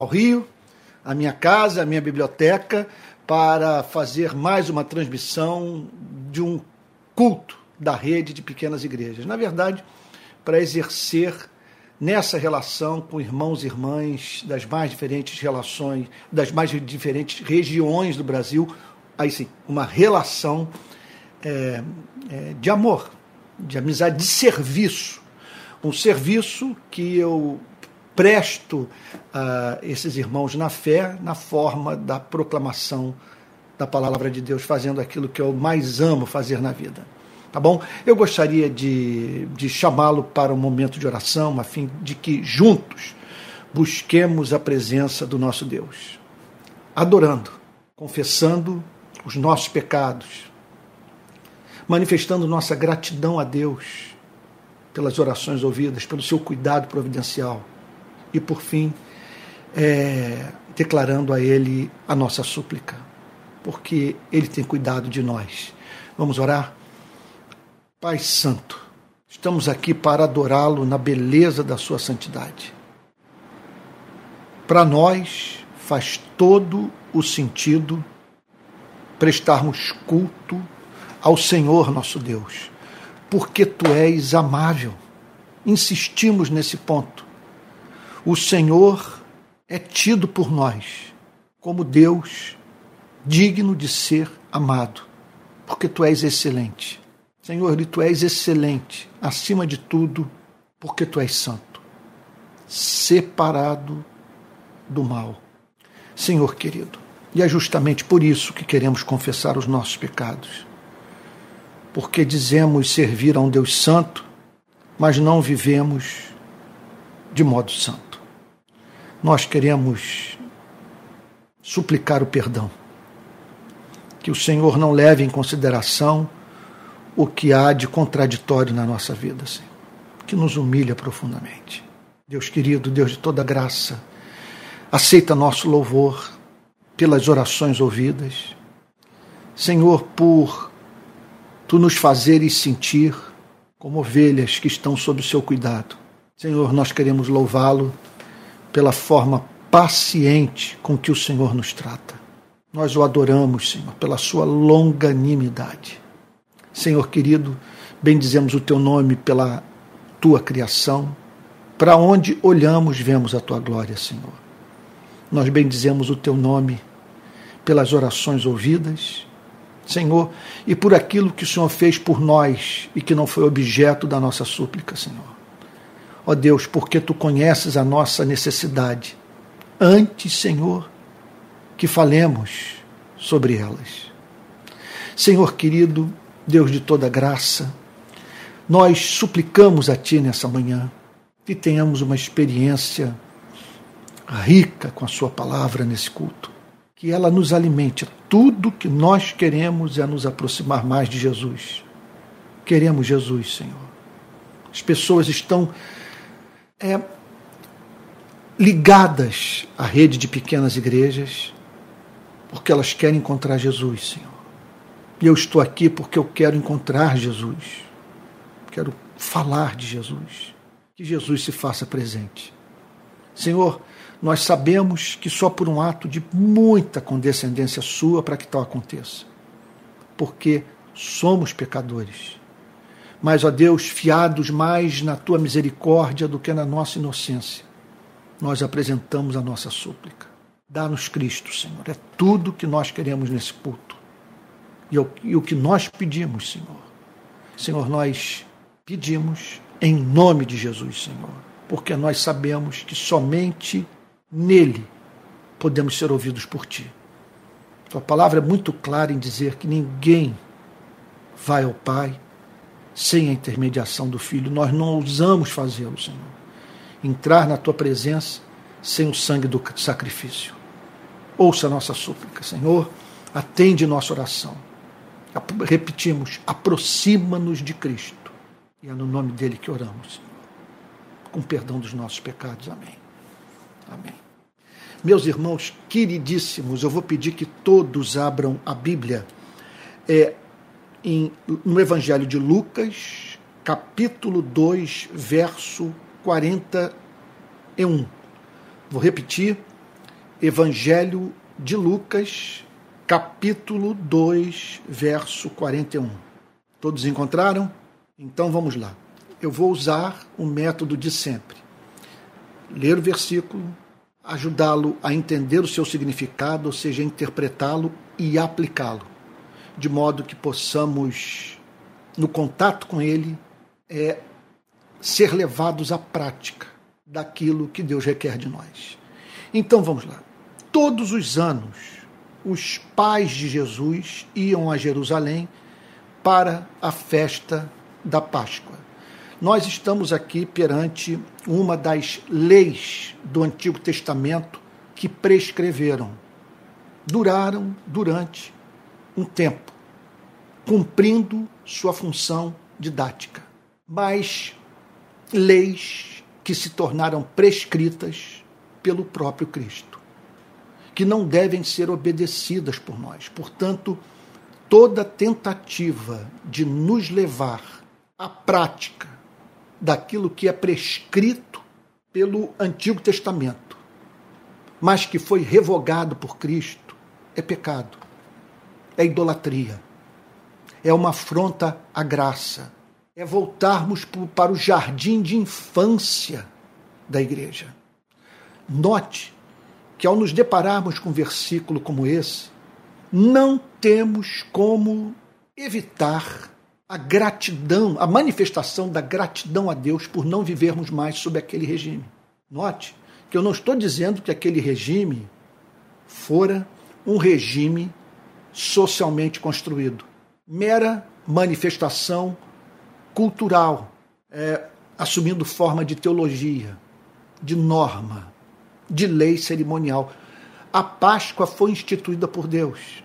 ao Rio, à minha casa, à minha biblioteca, para fazer mais uma transmissão de um culto da rede de pequenas igrejas. Na verdade, para exercer nessa relação com irmãos e irmãs das mais diferentes relações, das mais diferentes regiões do Brasil, aí sim, uma relação é, é, de amor, de amizade, de serviço. Um serviço que eu presto a esses irmãos na fé, na forma da proclamação da palavra de Deus, fazendo aquilo que eu mais amo fazer na vida. Tá bom? Eu gostaria de, de chamá-lo para um momento de oração, a fim de que juntos busquemos a presença do nosso Deus, adorando, confessando os nossos pecados, manifestando nossa gratidão a Deus pelas orações ouvidas, pelo seu cuidado providencial e, por fim, é, declarando a Ele a nossa súplica, porque Ele tem cuidado de nós. Vamos orar? Pai Santo, estamos aqui para adorá-lo na beleza da Sua santidade. Para nós faz todo o sentido prestarmos culto ao Senhor nosso Deus, porque Tu és amável. Insistimos nesse ponto. O Senhor é tido por nós como Deus digno de ser amado, porque Tu és excelente. Senhor, Tu és excelente, acima de tudo, porque Tu és santo, separado do mal. Senhor querido, e é justamente por isso que queremos confessar os nossos pecados. Porque dizemos servir a um Deus santo, mas não vivemos de modo santo. Nós queremos suplicar o perdão. Que o Senhor não leve em consideração o que há de contraditório na nossa vida, Senhor. Que nos humilha profundamente. Deus querido, Deus de toda graça, aceita nosso louvor pelas orações ouvidas. Senhor, por tu nos fazeres sentir como ovelhas que estão sob o seu cuidado. Senhor, nós queremos louvá-lo pela forma paciente com que o Senhor nos trata. Nós o adoramos, Senhor, pela sua longanimidade. Senhor querido, bendizemos o teu nome pela tua criação. Para onde olhamos, vemos a tua glória, Senhor. Nós bendizemos o teu nome pelas orações ouvidas, Senhor, e por aquilo que o Senhor fez por nós e que não foi objeto da nossa súplica, Senhor. Ó Deus, porque tu conheces a nossa necessidade, antes, Senhor, que falemos sobre elas. Senhor querido, Deus de toda graça, nós suplicamos a Ti nessa manhã que tenhamos uma experiência rica com a Sua palavra nesse culto que ela nos alimente. Tudo que nós queremos é nos aproximar mais de Jesus. Queremos Jesus, Senhor. As pessoas estão é, ligadas à rede de pequenas igrejas porque elas querem encontrar Jesus, Senhor. E eu estou aqui porque eu quero encontrar Jesus. Quero falar de Jesus. Que Jesus se faça presente. Senhor, nós sabemos que só por um ato de muita condescendência sua para que tal aconteça. Porque somos pecadores. Mas, ó Deus, fiados mais na tua misericórdia do que na nossa inocência, nós apresentamos a nossa súplica. Dá-nos Cristo, Senhor. É tudo que nós queremos nesse culto. E, e o que nós pedimos, Senhor. Senhor, nós pedimos em nome de Jesus, Senhor. Porque nós sabemos que somente Nele podemos ser ouvidos por ti. Tua palavra é muito clara em dizer que ninguém vai ao Pai sem a intermediação do Filho. Nós não ousamos fazê-lo, Senhor. Entrar na tua presença sem o sangue do sacrifício. Ouça a nossa súplica, Senhor. Atende nossa oração. Repetimos, aproxima-nos de Cristo. E é no nome dele que oramos, Senhor. Com perdão dos nossos pecados. Amém. Amém. Meus irmãos queridíssimos, eu vou pedir que todos abram a Bíblia é, em, no Evangelho de Lucas, capítulo 2, verso 41. Vou repetir: Evangelho de Lucas, capítulo 2, verso 41. Todos encontraram? Então vamos lá. Eu vou usar o método de sempre. Ler o versículo, ajudá-lo a entender o seu significado, ou seja, interpretá-lo e aplicá-lo, de modo que possamos, no contato com ele, é, ser levados à prática daquilo que Deus requer de nós. Então vamos lá. Todos os anos, os pais de Jesus iam a Jerusalém para a festa da Páscoa. Nós estamos aqui perante uma das leis do Antigo Testamento que prescreveram, duraram durante um tempo, cumprindo sua função didática. Mas leis que se tornaram prescritas pelo próprio Cristo, que não devem ser obedecidas por nós. Portanto, toda tentativa de nos levar à prática daquilo que é prescrito pelo Antigo Testamento, mas que foi revogado por Cristo, é pecado, é idolatria, é uma afronta à graça, é voltarmos para o jardim de infância da igreja. Note que ao nos depararmos com um versículo como esse, não temos como evitar a gratidão, a manifestação da gratidão a Deus por não vivermos mais sob aquele regime. Note que eu não estou dizendo que aquele regime fora um regime socialmente construído, mera manifestação cultural, é, assumindo forma de teologia, de norma, de lei cerimonial. A Páscoa foi instituída por Deus.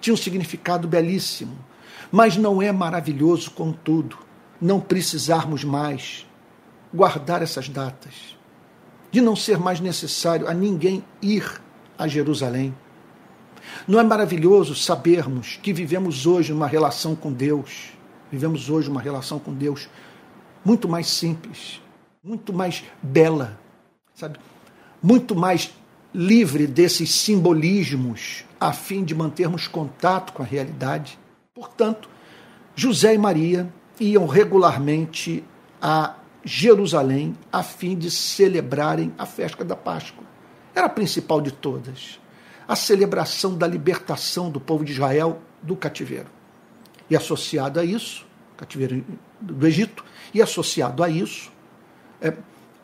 Tinha um significado belíssimo mas não é maravilhoso, contudo, não precisarmos mais guardar essas datas, de não ser mais necessário a ninguém ir a Jerusalém. Não é maravilhoso sabermos que vivemos hoje uma relação com Deus, vivemos hoje uma relação com Deus muito mais simples, muito mais bela, sabe? Muito mais livre desses simbolismos a fim de mantermos contato com a realidade. Portanto, José e Maria iam regularmente a Jerusalém a fim de celebrarem a festa da Páscoa. Era a principal de todas, a celebração da libertação do povo de Israel do cativeiro. E associado a isso, cativeiro do Egito, e associado a isso, é,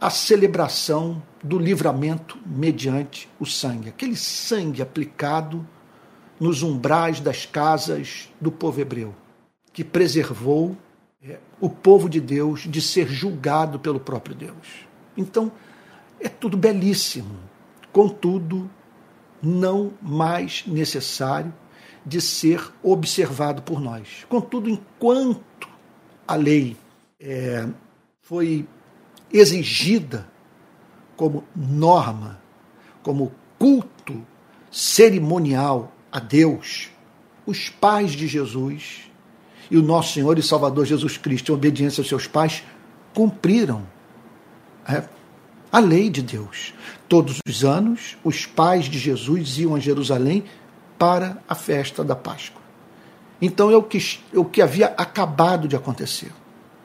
a celebração do livramento mediante o sangue, aquele sangue aplicado nos umbrais das casas do povo hebreu, que preservou é, o povo de Deus de ser julgado pelo próprio Deus. Então, é tudo belíssimo, contudo, não mais necessário de ser observado por nós. Contudo, enquanto a lei é, foi exigida como norma, como culto cerimonial a Deus, os pais de Jesus e o nosso Senhor e Salvador Jesus Cristo, em obediência aos seus pais, cumpriram é, a lei de Deus. Todos os anos, os pais de Jesus iam a Jerusalém para a festa da Páscoa. Então é o que, é o que havia acabado de acontecer.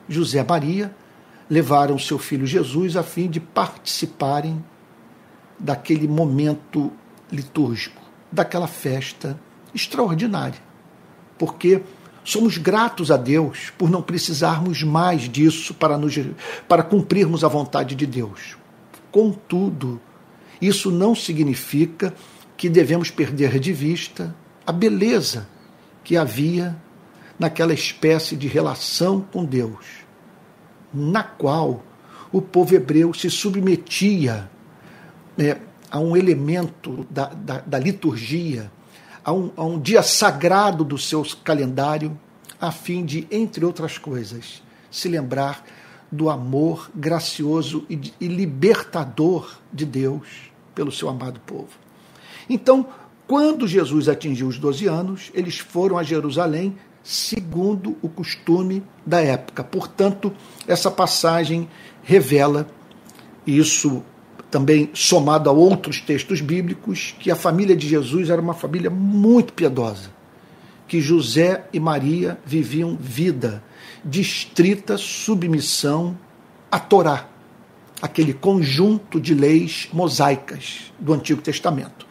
José e Maria levaram seu filho Jesus a fim de participarem daquele momento litúrgico daquela festa extraordinária. Porque somos gratos a Deus por não precisarmos mais disso para, nos, para cumprirmos a vontade de Deus. Contudo, isso não significa que devemos perder de vista a beleza que havia naquela espécie de relação com Deus, na qual o povo hebreu se submetia é, a um elemento da, da, da liturgia, a um, a um dia sagrado do seu calendário, a fim de, entre outras coisas, se lembrar do amor gracioso e, e libertador de Deus pelo seu amado povo. Então, quando Jesus atingiu os 12 anos, eles foram a Jerusalém segundo o costume da época. Portanto, essa passagem revela isso também somado a outros textos bíblicos, que a família de Jesus era uma família muito piedosa, que José e Maria viviam vida de estrita submissão à Torá, aquele conjunto de leis mosaicas do Antigo Testamento.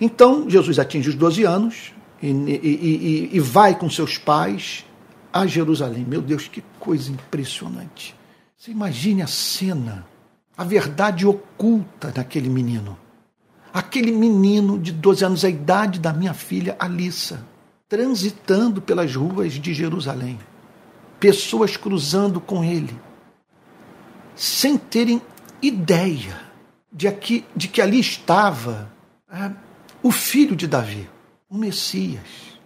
Então, Jesus atinge os 12 anos e, e, e, e vai com seus pais a Jerusalém. Meu Deus, que coisa impressionante. Você imagine a cena a verdade oculta naquele menino. Aquele menino de 12 anos, a idade da minha filha Alissa, transitando pelas ruas de Jerusalém. Pessoas cruzando com ele, sem terem ideia de, aqui, de que ali estava é, o filho de Davi, o Messias,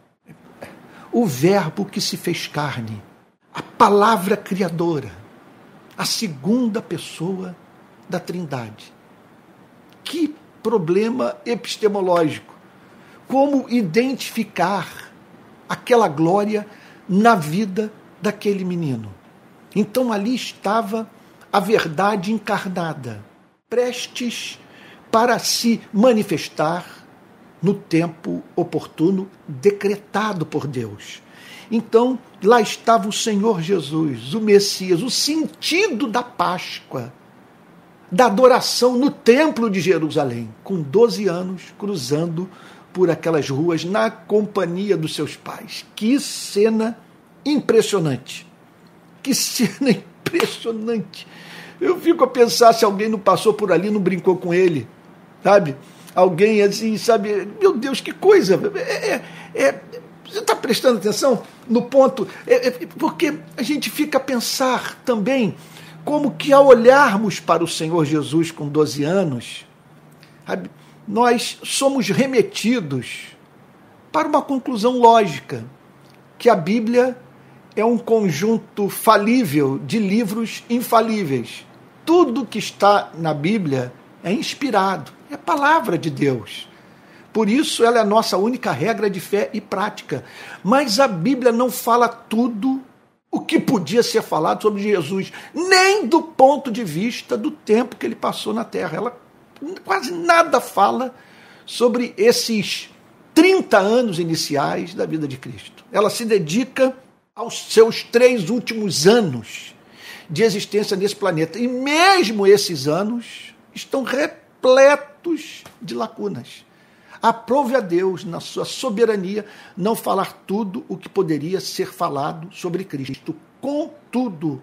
o Verbo que se fez carne, a palavra criadora, a segunda pessoa da Trindade. Que problema epistemológico! Como identificar aquela glória na vida daquele menino? Então ali estava a verdade encarnada, prestes para se manifestar no tempo oportuno decretado por Deus. Então, lá estava o Senhor Jesus, o Messias, o sentido da Páscoa da adoração no Templo de Jerusalém, com 12 anos, cruzando por aquelas ruas na companhia dos seus pais. Que cena impressionante! Que cena impressionante! Eu fico a pensar se alguém não passou por ali, não brincou com ele, sabe? Alguém assim, sabe? Meu Deus, que coisa! É, é, é você está prestando atenção no ponto? É, é, porque a gente fica a pensar também como que ao olharmos para o Senhor Jesus com 12 anos, nós somos remetidos para uma conclusão lógica, que a Bíblia é um conjunto falível de livros infalíveis. Tudo que está na Bíblia é inspirado, é palavra de Deus. Por isso, ela é a nossa única regra de fé e prática. Mas a Bíblia não fala tudo o que podia ser falado sobre Jesus, nem do ponto de vista do tempo que ele passou na Terra. Ela quase nada fala sobre esses 30 anos iniciais da vida de Cristo. Ela se dedica aos seus três últimos anos de existência nesse planeta. E mesmo esses anos estão repletos de lacunas. Aprove a Deus, na sua soberania, não falar tudo o que poderia ser falado sobre Cristo. Contudo,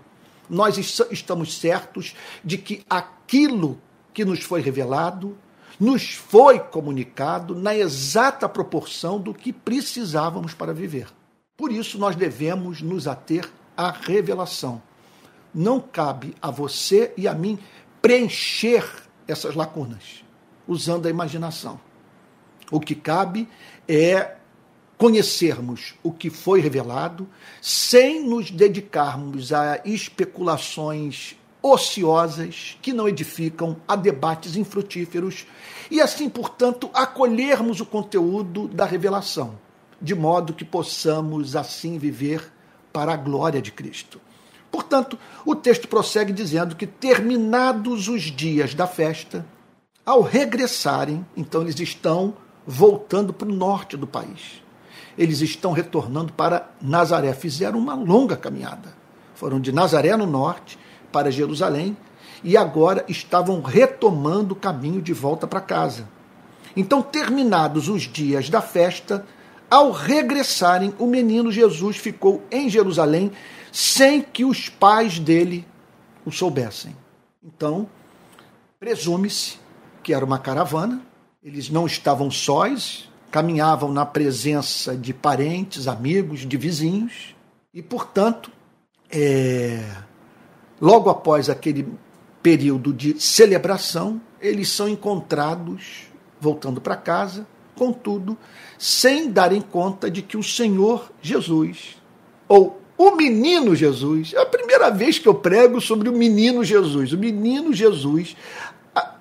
nós estamos certos de que aquilo que nos foi revelado nos foi comunicado na exata proporção do que precisávamos para viver. Por isso, nós devemos nos ater à revelação. Não cabe a você e a mim preencher essas lacunas usando a imaginação. O que cabe é conhecermos o que foi revelado, sem nos dedicarmos a especulações ociosas que não edificam, a debates infrutíferos e assim, portanto, acolhermos o conteúdo da revelação, de modo que possamos assim viver para a glória de Cristo. Portanto, o texto prossegue dizendo que terminados os dias da festa, ao regressarem, então eles estão voltando para o norte do país. Eles estão retornando para Nazaré. Fizeram uma longa caminhada. Foram de Nazaré no norte para Jerusalém e agora estavam retomando o caminho de volta para casa. Então, terminados os dias da festa, ao regressarem, o menino Jesus ficou em Jerusalém sem que os pais dele o soubessem. Então, presume-se que era uma caravana, eles não estavam sós, caminhavam na presença de parentes, amigos, de vizinhos, e, portanto, é, logo após aquele período de celebração, eles são encontrados voltando para casa, contudo, sem darem conta de que o Senhor Jesus, ou o menino Jesus, é a primeira vez que eu prego sobre o menino Jesus. O menino Jesus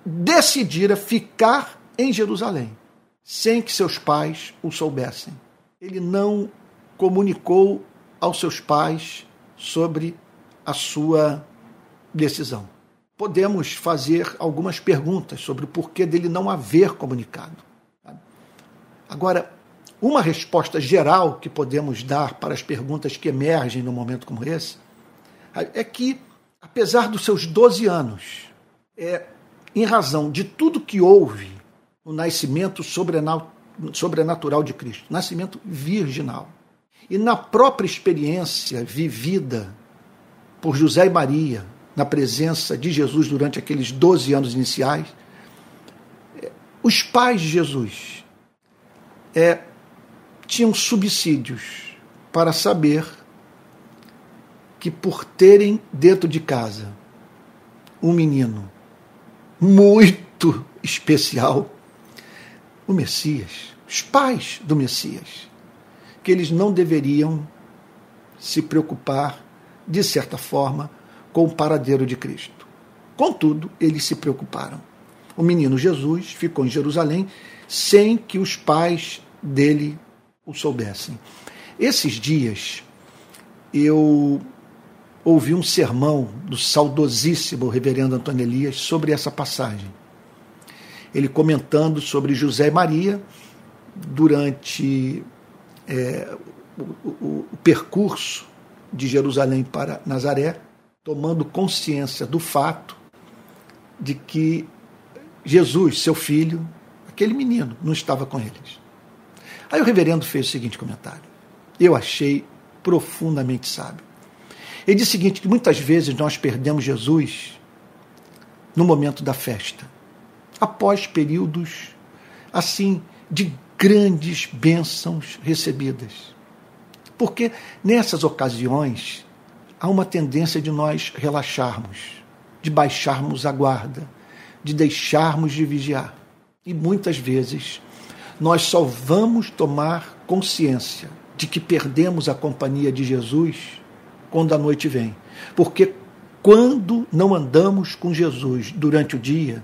decidira ficar em Jerusalém, sem que seus pais o soubessem. Ele não comunicou aos seus pais sobre a sua decisão. podemos fazer algumas perguntas sobre o porquê dele não haver comunicado. Agora, uma resposta geral que podemos dar para as perguntas que emergem num momento como esse é que, apesar dos seus 12 anos, é, em razão de tudo que houve no nascimento sobrenatural de Cristo, nascimento virginal, e na própria experiência vivida por José e Maria, na presença de Jesus durante aqueles 12 anos iniciais, é, os pais de Jesus é, tinham subsídios para saber que por terem dentro de casa um menino muito especial, o Messias, os pais do Messias, que eles não deveriam se preocupar, de certa forma, com o paradeiro de Cristo. Contudo, eles se preocuparam. O menino Jesus ficou em Jerusalém sem que os pais dele o soubessem. Esses dias eu ouvi um sermão do saudosíssimo reverendo Antônio Elias sobre essa passagem. Ele comentando sobre José e Maria durante é, o, o, o percurso de Jerusalém para Nazaré, tomando consciência do fato de que Jesus, seu filho, aquele menino, não estava com eles. Aí o reverendo fez o seguinte comentário. Eu achei profundamente sábio. Ele disse o seguinte: que muitas vezes nós perdemos Jesus no momento da festa, após períodos assim de grandes bênçãos recebidas. Porque nessas ocasiões há uma tendência de nós relaxarmos, de baixarmos a guarda, de deixarmos de vigiar. E muitas vezes nós só vamos tomar consciência de que perdemos a companhia de Jesus quando a noite vem. Porque quando não andamos com Jesus durante o dia,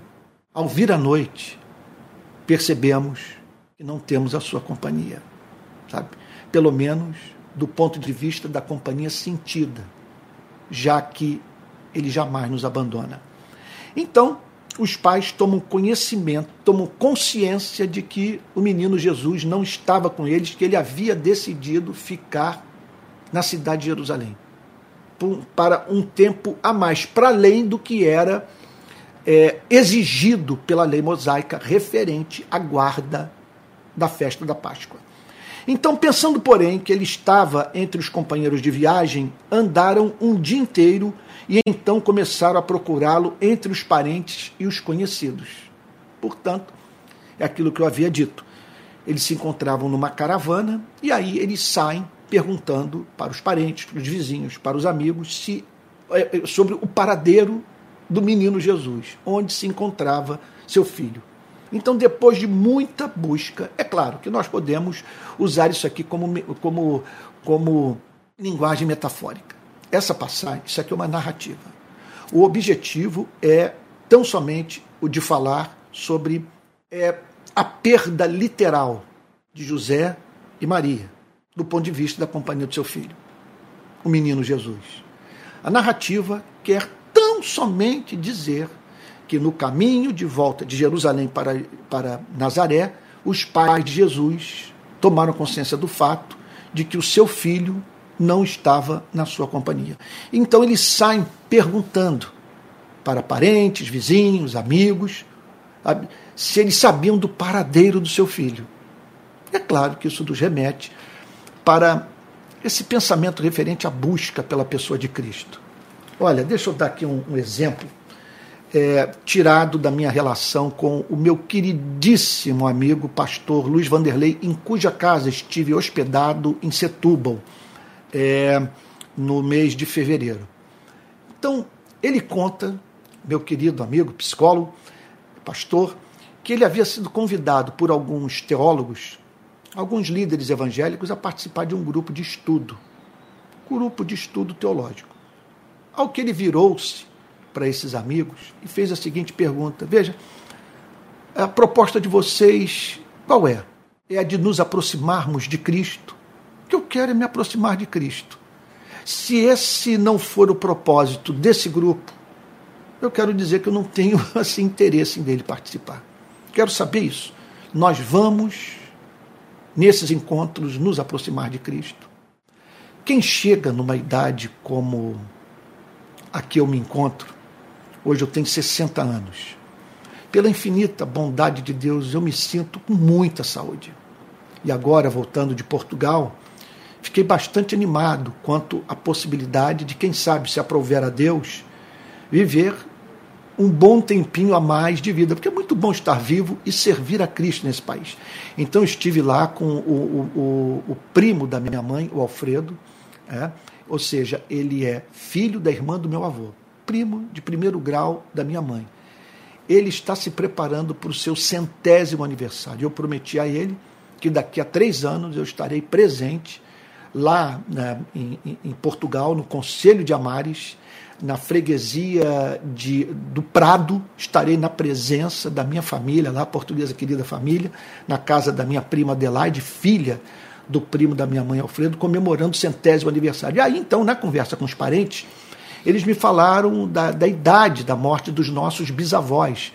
ao vir a noite, percebemos que não temos a sua companhia, sabe? Pelo menos do ponto de vista da companhia sentida, já que ele jamais nos abandona. Então, os pais tomam conhecimento, tomam consciência de que o menino Jesus não estava com eles, que ele havia decidido ficar na cidade de Jerusalém para um tempo a mais, para além do que era é, exigido pela lei mosaica referente à guarda da festa da Páscoa. Então, pensando, porém, que ele estava entre os companheiros de viagem, andaram um dia inteiro e então começaram a procurá-lo entre os parentes e os conhecidos. Portanto, é aquilo que eu havia dito. Eles se encontravam numa caravana e aí eles saem perguntando para os parentes, para os vizinhos, para os amigos, se é, é, sobre o paradeiro do menino Jesus, onde se encontrava seu filho. Então, depois de muita busca, é claro que nós podemos usar isso aqui como, como, como linguagem metafórica. Essa passagem, isso aqui é uma narrativa. O objetivo é tão somente o de falar sobre é, a perda literal de José e Maria, do ponto de vista da companhia do seu filho, o menino Jesus. A narrativa quer tão somente dizer que no caminho de volta de Jerusalém para, para Nazaré, os pais de Jesus tomaram consciência do fato de que o seu filho não estava na sua companhia. Então eles saem perguntando para parentes, vizinhos, amigos, se eles sabiam do paradeiro do seu filho. É claro que isso nos remete para esse pensamento referente à busca pela pessoa de Cristo. Olha, deixa eu dar aqui um, um exemplo é, tirado da minha relação com o meu queridíssimo amigo pastor Luiz Vanderlei, em cuja casa estive hospedado em Setúbal é, no mês de fevereiro. Então, ele conta, meu querido amigo, psicólogo, pastor, que ele havia sido convidado por alguns teólogos, alguns líderes evangélicos, a participar de um grupo de estudo, grupo de estudo teológico. Ao que ele virou-se para esses amigos e fez a seguinte pergunta: Veja, a proposta de vocês qual é? É a de nos aproximarmos de Cristo que eu quero é me aproximar de Cristo. Se esse não for o propósito desse grupo, eu quero dizer que eu não tenho assim interesse em dele participar. Quero saber isso. Nós vamos nesses encontros nos aproximar de Cristo. Quem chega numa idade como a que eu me encontro, hoje eu tenho 60 anos, pela infinita bondade de Deus, eu me sinto com muita saúde. E agora, voltando de Portugal, fiquei bastante animado quanto à possibilidade de, quem sabe, se aprouver a Deus, viver um bom tempinho a mais de vida, porque é muito bom estar vivo e servir a Cristo nesse país. Então estive lá com o, o, o primo da minha mãe, o Alfredo, é, ou seja, ele é filho da irmã do meu avô, primo de primeiro grau da minha mãe. Ele está se preparando para o seu centésimo aniversário. Eu prometi a ele que daqui a três anos eu estarei presente lá né, em, em Portugal, no Conselho de Amares, na freguesia de, do Prado, estarei na presença da minha família, lá, portuguesa querida família, na casa da minha prima Adelaide, filha do primo da minha mãe Alfredo, comemorando o centésimo aniversário. E aí, então, na conversa com os parentes, eles me falaram da, da idade da morte dos nossos bisavós.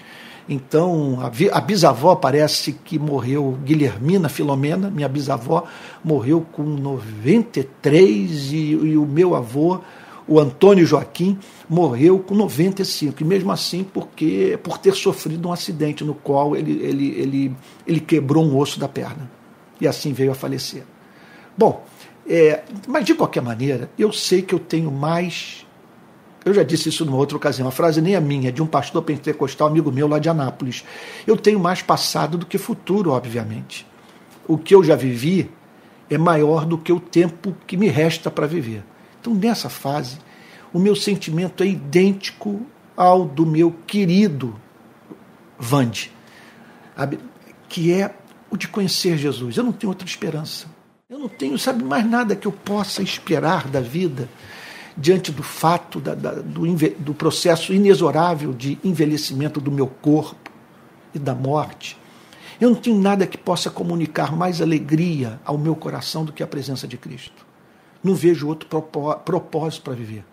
Então, a, bisavó parece que morreu, Guilhermina Filomena, minha bisavó, morreu com 93 e, e o meu avô o Antônio Joaquim morreu com 95, e mesmo assim porque por ter sofrido um acidente no qual ele, ele, ele, ele quebrou um osso da perna. E assim veio a falecer. Bom, é, mas de qualquer maneira, eu sei que eu tenho mais. Eu já disse isso numa outra ocasião, a frase nem é minha, é de um pastor pentecostal amigo meu lá de Anápolis. Eu tenho mais passado do que futuro, obviamente. O que eu já vivi é maior do que o tempo que me resta para viver. Então, nessa fase, o meu sentimento é idêntico ao do meu querido Vande, que é o de conhecer Jesus. Eu não tenho outra esperança. Eu não tenho, sabe, mais nada que eu possa esperar da vida diante do fato da, da, do, do processo inexorável de envelhecimento do meu corpo e da morte. Eu não tenho nada que possa comunicar mais alegria ao meu coração do que a presença de Cristo. Não vejo outro propósito para viver.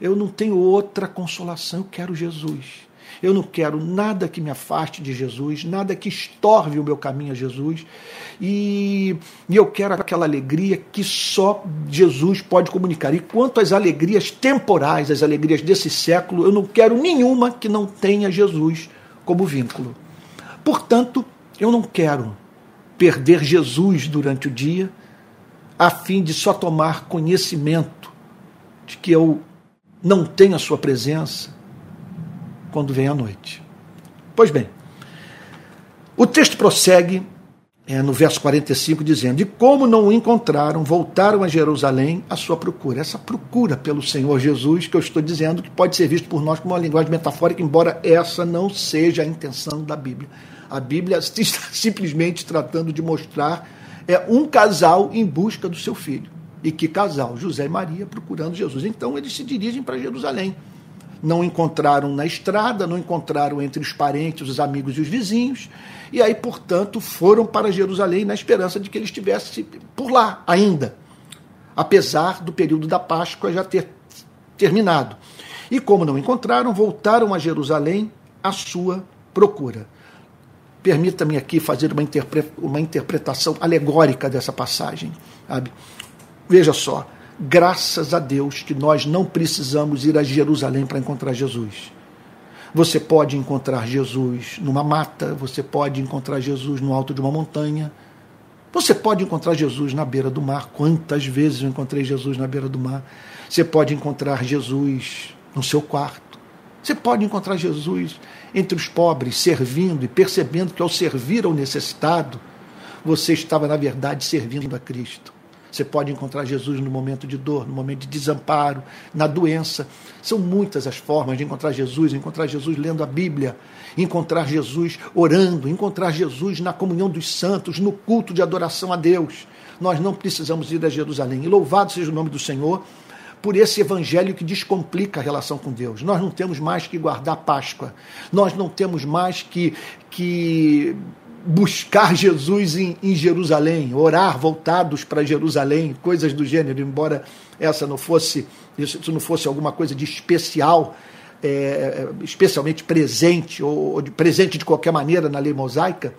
Eu não tenho outra consolação, eu quero Jesus. Eu não quero nada que me afaste de Jesus, nada que estorve o meu caminho a Jesus. E, e, eu quero aquela alegria que só Jesus pode comunicar. E quanto às alegrias temporais, as alegrias desse século, eu não quero nenhuma que não tenha Jesus como vínculo. Portanto, eu não quero perder Jesus durante o dia a fim de só tomar conhecimento de que eu não tenho a sua presença quando vem a noite. Pois bem, o texto prossegue é, no verso 45, dizendo: E como não o encontraram, voltaram a Jerusalém à sua procura. Essa procura pelo Senhor Jesus, que eu estou dizendo, que pode ser visto por nós como uma linguagem metafórica, embora essa não seja a intenção da Bíblia. A Bíblia está simplesmente tratando de mostrar é um casal em busca do seu filho. E que casal? José e Maria procurando Jesus. Então eles se dirigem para Jerusalém. Não encontraram na estrada, não encontraram entre os parentes, os amigos e os vizinhos. E aí, portanto, foram para Jerusalém na esperança de que ele estivesse por lá ainda, apesar do período da Páscoa já ter terminado. E como não encontraram, voltaram a Jerusalém à sua procura. Permita-me aqui fazer uma, interpre uma interpretação alegórica dessa passagem. Sabe? Veja só, graças a Deus que nós não precisamos ir a Jerusalém para encontrar Jesus. Você pode encontrar Jesus numa mata, você pode encontrar Jesus no alto de uma montanha, você pode encontrar Jesus na beira do mar. Quantas vezes eu encontrei Jesus na beira do mar? Você pode encontrar Jesus no seu quarto. Você pode encontrar Jesus entre os pobres, servindo e percebendo que ao servir ao necessitado, você estava, na verdade, servindo a Cristo. Você pode encontrar Jesus no momento de dor, no momento de desamparo, na doença. São muitas as formas de encontrar Jesus: encontrar Jesus lendo a Bíblia, encontrar Jesus orando, encontrar Jesus na comunhão dos santos, no culto de adoração a Deus. Nós não precisamos ir a Jerusalém. E louvado seja o nome do Senhor por esse evangelho que descomplica a relação com Deus. Nós não temos mais que guardar Páscoa. Nós não temos mais que, que buscar Jesus em, em Jerusalém, orar voltados para Jerusalém, coisas do gênero, embora essa não fosse isso não fosse alguma coisa de especial é, especialmente presente, ou, ou de, presente de qualquer maneira na lei mosaica,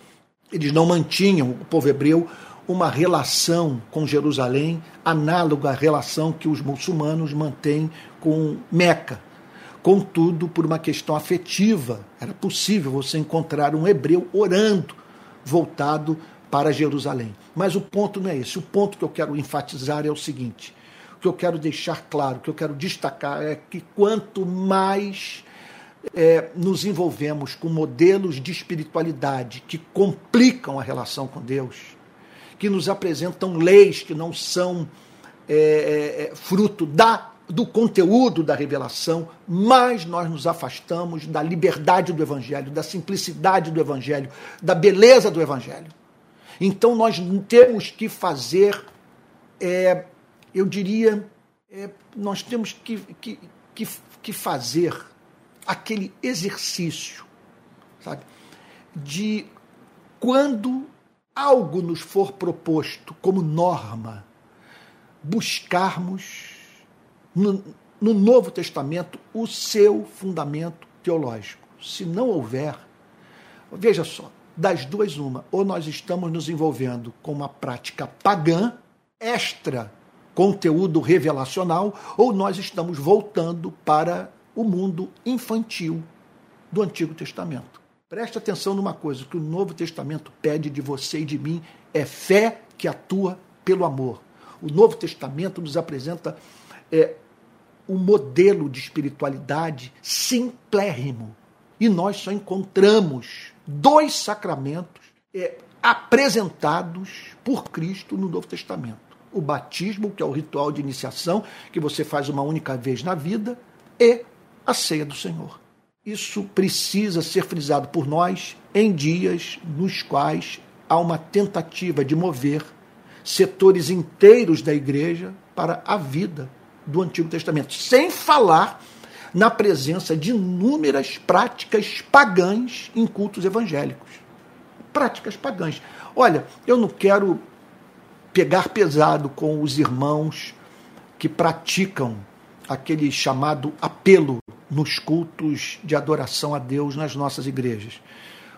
eles não mantinham, o povo hebreu, uma relação com Jerusalém análoga à relação que os muçulmanos mantêm com Meca. Contudo, por uma questão afetiva, era possível você encontrar um hebreu orando voltado para Jerusalém. Mas o ponto não é esse. O ponto que eu quero enfatizar é o seguinte: o que eu quero deixar claro, o que eu quero destacar é que quanto mais é, nos envolvemos com modelos de espiritualidade que complicam a relação com Deus, que nos apresentam leis que não são é, é, é fruto da do conteúdo da revelação, mais nós nos afastamos da liberdade do Evangelho, da simplicidade do Evangelho, da beleza do Evangelho. Então nós temos que fazer, é, eu diria, é, nós temos que, que, que, que fazer aquele exercício, sabe, de quando algo nos for proposto como norma, buscarmos no, no Novo Testamento o seu fundamento teológico. Se não houver, veja só, das duas, uma. Ou nós estamos nos envolvendo com uma prática pagã, extra conteúdo revelacional, ou nós estamos voltando para o mundo infantil do Antigo Testamento. Preste atenção numa coisa: que o Novo Testamento pede de você e de mim é fé que atua pelo amor. O Novo Testamento nos apresenta é, um modelo de espiritualidade simplérrimo. E nós só encontramos dois sacramentos é, apresentados por Cristo no Novo Testamento: o batismo, que é o ritual de iniciação que você faz uma única vez na vida, e a ceia do Senhor. Isso precisa ser frisado por nós em dias nos quais há uma tentativa de mover setores inteiros da igreja para a vida do Antigo Testamento, sem falar na presença de inúmeras práticas pagãs em cultos evangélicos. Práticas pagãs. Olha, eu não quero pegar pesado com os irmãos que praticam aquele chamado apelo nos cultos de adoração a Deus nas nossas igrejas.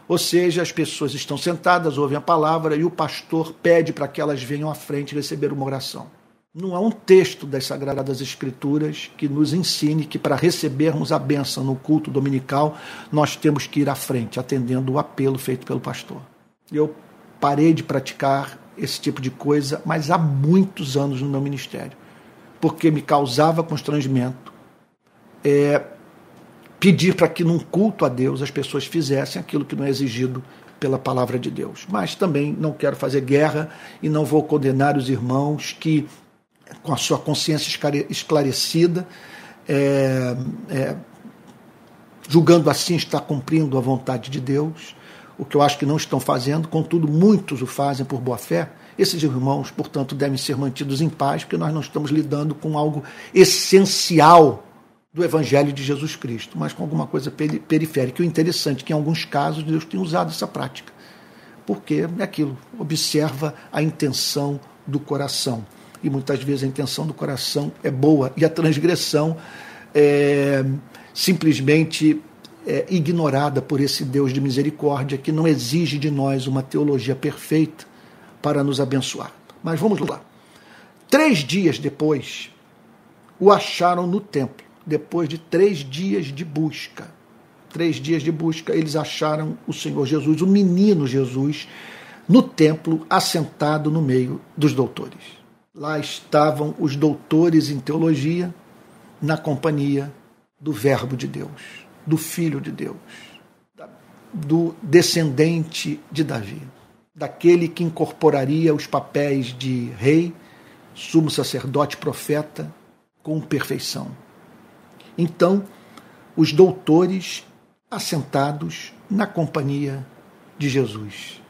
Ou seja, as pessoas estão sentadas, ouvem a palavra e o pastor pede para que elas venham à frente receber uma oração. Não há um texto das Sagradas Escrituras que nos ensine que para recebermos a benção no culto dominical nós temos que ir à frente, atendendo o apelo feito pelo pastor. Eu parei de praticar esse tipo de coisa, mas há muitos anos no meu ministério, porque me causava constrangimento é, pedir para que num culto a Deus as pessoas fizessem aquilo que não é exigido pela palavra de Deus. Mas também não quero fazer guerra e não vou condenar os irmãos que com a sua consciência esclarecida, é, é, julgando assim estar cumprindo a vontade de Deus, o que eu acho que não estão fazendo, contudo, muitos o fazem por boa fé. Esses irmãos, portanto, devem ser mantidos em paz, porque nós não estamos lidando com algo essencial do Evangelho de Jesus Cristo, mas com alguma coisa periférica. E o interessante é que, em alguns casos, Deus tem usado essa prática, porque é aquilo, observa a intenção do coração e muitas vezes a intenção do coração é boa e a transgressão é simplesmente é, ignorada por esse Deus de misericórdia que não exige de nós uma teologia perfeita para nos abençoar. Mas vamos lá. Três dias depois, o acharam no templo. Depois de três dias de busca, três dias de busca, eles acharam o Senhor Jesus, o menino Jesus, no templo, assentado no meio dos doutores. Lá estavam os doutores em teologia, na companhia do Verbo de Deus, do Filho de Deus, do descendente de Davi, daquele que incorporaria os papéis de rei, sumo sacerdote, profeta, com perfeição. Então, os doutores assentados na companhia de Jesus.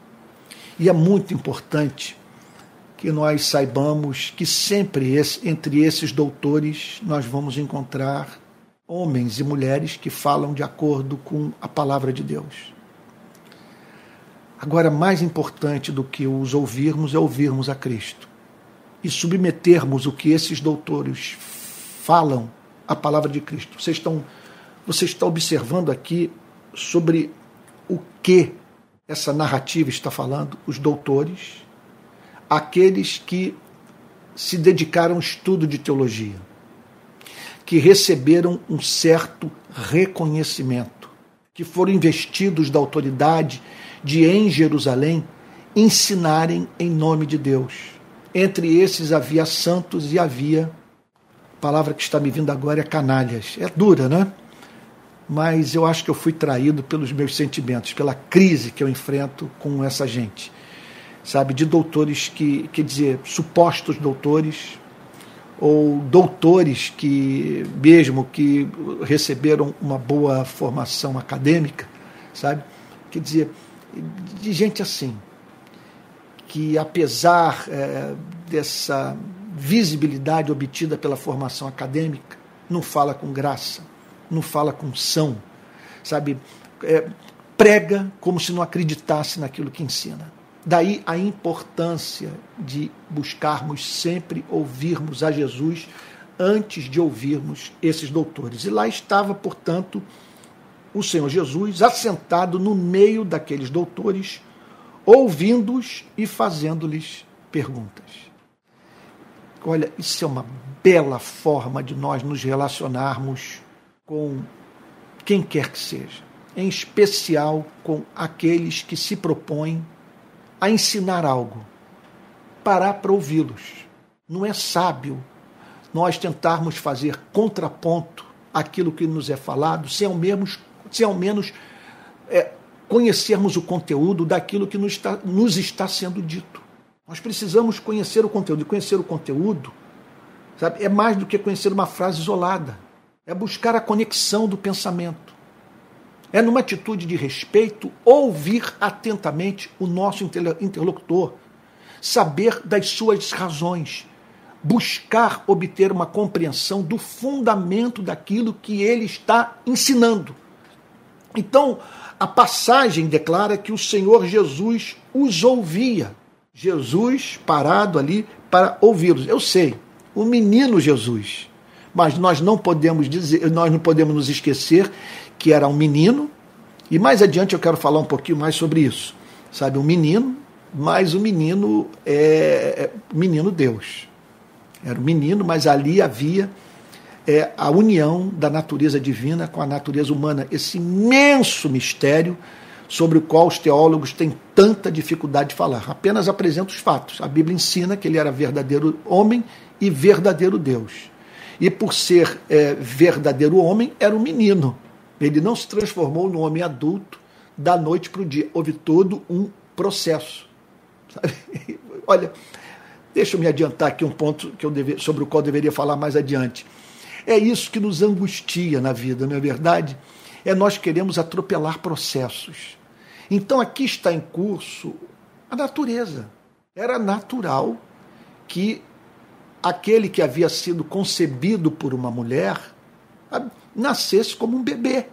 E é muito importante que nós saibamos que sempre esse, entre esses doutores nós vamos encontrar homens e mulheres que falam de acordo com a palavra de Deus. Agora, mais importante do que os ouvirmos é ouvirmos a Cristo e submetermos o que esses doutores falam à palavra de Cristo. Vocês estão você está observando aqui sobre o que essa narrativa está falando, os doutores, aqueles que se dedicaram ao estudo de teologia, que receberam um certo reconhecimento, que foram investidos da autoridade de em Jerusalém ensinarem em nome de Deus. Entre esses havia santos e havia, a palavra que está me vindo agora é canalhas. É dura, né? Mas eu acho que eu fui traído pelos meus sentimentos, pela crise que eu enfrento com essa gente. Sabe, de doutores que, quer dizer, supostos doutores, ou doutores que, mesmo que receberam uma boa formação acadêmica, sabe? Quer dizer, de gente assim, que apesar é, dessa visibilidade obtida pela formação acadêmica, não fala com graça, não fala com são, sabe? É, prega como se não acreditasse naquilo que ensina. Daí a importância de buscarmos sempre ouvirmos a Jesus antes de ouvirmos esses doutores. E lá estava, portanto, o Senhor Jesus assentado no meio daqueles doutores ouvindo-os e fazendo-lhes perguntas. Olha, isso é uma bela forma de nós nos relacionarmos com quem quer que seja, em especial com aqueles que se propõem a ensinar algo. Parar para ouvi-los. Não é sábio nós tentarmos fazer contraponto àquilo que nos é falado, sem ao menos, sem ao menos é, conhecermos o conteúdo daquilo que nos está, nos está sendo dito. Nós precisamos conhecer o conteúdo. E conhecer o conteúdo sabe, é mais do que conhecer uma frase isolada. É buscar a conexão do pensamento. É, numa atitude de respeito, ouvir atentamente o nosso interlocutor, saber das suas razões, buscar obter uma compreensão do fundamento daquilo que ele está ensinando. Então, a passagem declara que o Senhor Jesus os ouvia. Jesus parado ali para ouvi-los. Eu sei, o menino Jesus. Mas nós não podemos dizer, nós não podemos nos esquecer que era um menino, e mais adiante eu quero falar um pouquinho mais sobre isso. Sabe, um menino, mas o menino é, é menino Deus. Era um menino, mas ali havia é a união da natureza divina com a natureza humana, esse imenso mistério sobre o qual os teólogos têm tanta dificuldade de falar. Apenas apresento os fatos. A Bíblia ensina que ele era verdadeiro homem e verdadeiro Deus. E por ser é, verdadeiro homem, era um menino. Ele não se transformou no homem adulto da noite para o dia. Houve todo um processo. Sabe? Olha, deixa eu me adiantar aqui um ponto que eu deve, sobre o qual deveria falar mais adiante. É isso que nos angustia na vida, não é verdade? É nós queremos atropelar processos. Então aqui está em curso a natureza. Era natural que aquele que havia sido concebido por uma mulher nascesse como um bebê,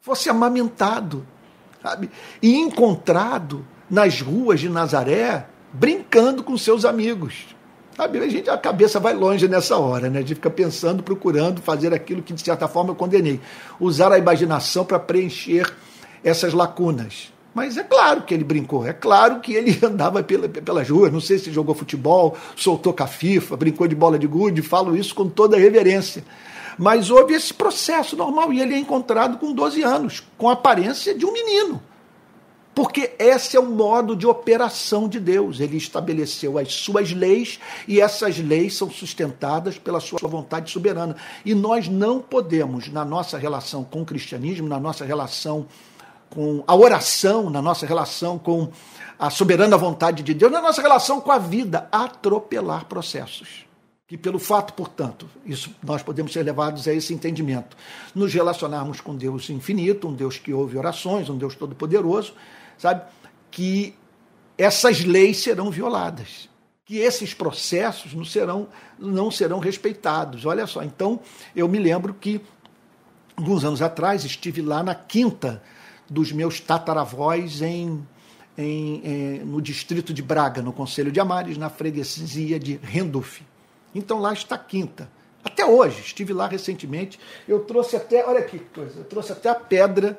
fosse amamentado, sabe? E encontrado nas ruas de Nazaré brincando com seus amigos. Sabe, a, gente, a cabeça vai longe nessa hora, né? De ficar pensando, procurando fazer aquilo que, de certa forma, eu condenei. Usar a imaginação para preencher essas lacunas. Mas é claro que ele brincou, é claro que ele andava pela, pelas ruas, não sei se jogou futebol, soltou cafifa, brincou de bola de gude, falo isso com toda reverência. Mas houve esse processo normal e ele é encontrado com 12 anos, com a aparência de um menino. Porque esse é o modo de operação de Deus. Ele estabeleceu as suas leis e essas leis são sustentadas pela sua vontade soberana. E nós não podemos, na nossa relação com o cristianismo, na nossa relação com a oração, na nossa relação com a soberana vontade de Deus, na nossa relação com a vida, atropelar processos. Que pelo fato, portanto, isso nós podemos ser levados a esse entendimento, nos relacionarmos com Deus infinito, um Deus que ouve orações, um Deus todo-poderoso, sabe? Que essas leis serão violadas, que esses processos não serão, não serão respeitados. Olha só, então eu me lembro que alguns anos atrás estive lá na quinta dos meus tataravós em, em, em, no distrito de Braga, no Conselho de Amares, na freguesia de Rendulf. Então lá está quinta. Até hoje, estive lá recentemente, eu trouxe até, olha que coisa, eu trouxe até a pedra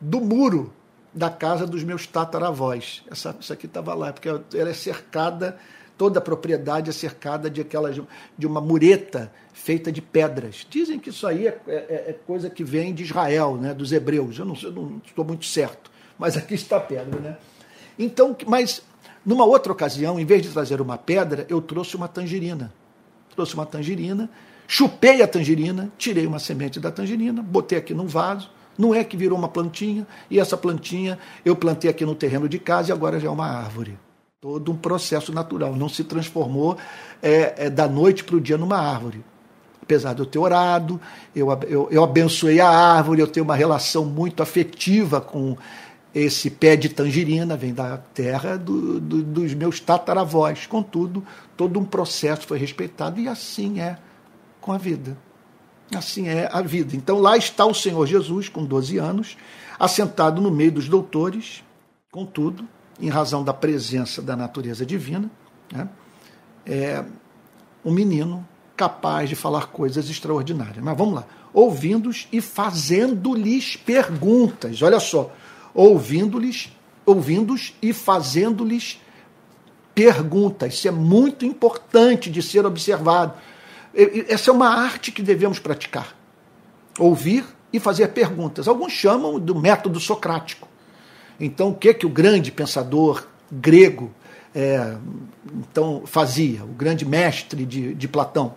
do muro da casa dos meus tataravós. Essa, isso aqui estava lá, porque ela é cercada, toda a propriedade é cercada de aquelas de uma mureta feita de pedras. Dizem que isso aí é, é, é coisa que vem de Israel, né, dos hebreus. Eu não, eu não estou muito certo, mas aqui está a pedra, né? Então, mas numa outra ocasião, em vez de trazer uma pedra, eu trouxe uma tangerina. Trouxe uma tangerina, chupei a tangerina, tirei uma semente da tangerina, botei aqui num vaso não é que virou uma plantinha e essa plantinha eu plantei aqui no terreno de casa e agora já é uma árvore. Todo um processo natural. Não se transformou é, é, da noite para o dia numa árvore. Apesar de eu ter orado, eu, eu, eu abençoei a árvore, eu tenho uma relação muito afetiva com esse pé de tangerina, vem da terra do, do, dos meus tataravós. Contudo, todo um processo foi respeitado e assim é com a vida. Assim é a vida. Então lá está o Senhor Jesus, com 12 anos, assentado no meio dos doutores, contudo, em razão da presença da natureza divina, né, é um menino capaz de falar coisas extraordinárias. Mas vamos lá. Ouvindo-os e fazendo-lhes perguntas. Olha só. Ouvindo-lhes, ouvindo-os e fazendo-lhes perguntas. Isso é muito importante de ser observado essa é uma arte que devemos praticar. Ouvir e fazer perguntas. Alguns chamam do método socrático. Então, o que que o grande pensador grego é, então fazia, o grande mestre de, de Platão?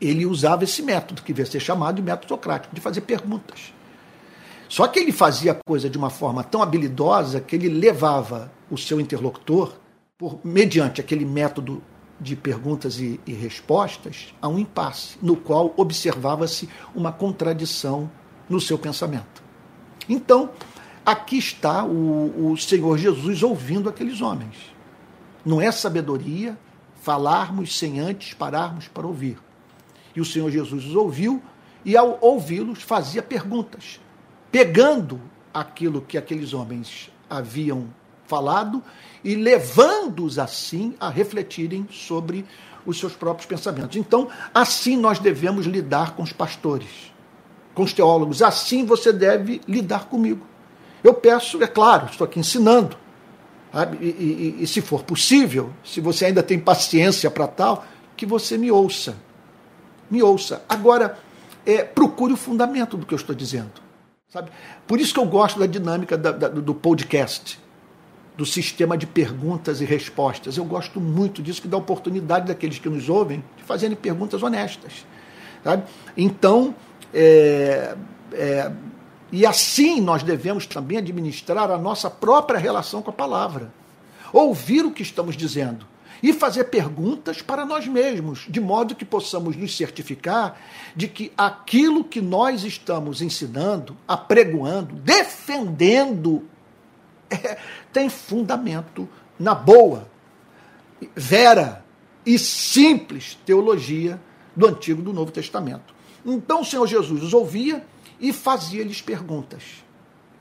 Ele usava esse método, que devia ser chamado de método socrático, de fazer perguntas. Só que ele fazia a coisa de uma forma tão habilidosa que ele levava o seu interlocutor, por, mediante aquele método de perguntas e, e respostas a um impasse, no qual observava-se uma contradição no seu pensamento. Então, aqui está o, o Senhor Jesus ouvindo aqueles homens. Não é sabedoria falarmos sem antes pararmos para ouvir. E o Senhor Jesus os ouviu e, ao ouvi-los, fazia perguntas, pegando aquilo que aqueles homens haviam falado e levando-os assim a refletirem sobre os seus próprios pensamentos. Então, assim nós devemos lidar com os pastores, com os teólogos, assim você deve lidar comigo. Eu peço, é claro, estou aqui ensinando, e, e, e, se for possível, se você ainda tem paciência para tal, que você me ouça. Me ouça. Agora, é, procure o fundamento do que eu estou dizendo. Sabe? Por isso que eu gosto da dinâmica da, da, do podcast do sistema de perguntas e respostas. Eu gosto muito disso, que dá oportunidade daqueles que nos ouvem de fazerem perguntas honestas. Sabe? Então, é, é, e assim nós devemos também administrar a nossa própria relação com a palavra. Ouvir o que estamos dizendo e fazer perguntas para nós mesmos, de modo que possamos nos certificar de que aquilo que nós estamos ensinando, apregoando, defendendo é, tem fundamento na boa, vera e simples teologia do Antigo e do Novo Testamento. Então o Senhor Jesus os ouvia e fazia-lhes perguntas.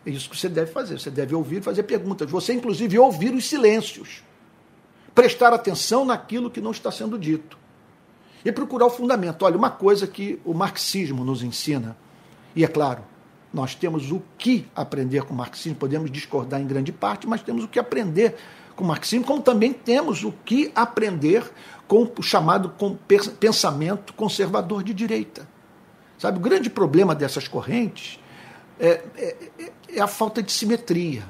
É isso que você deve fazer. Você deve ouvir e fazer perguntas. Você, inclusive, ouvir os silêncios. Prestar atenção naquilo que não está sendo dito. E procurar o fundamento. Olha, uma coisa que o marxismo nos ensina, e é claro, nós temos o que aprender com o marxismo, podemos discordar em grande parte, mas temos o que aprender com o marxismo, como também temos o que aprender com o chamado pensamento conservador de direita. Sabe, o grande problema dessas correntes é, é, é a falta de simetria.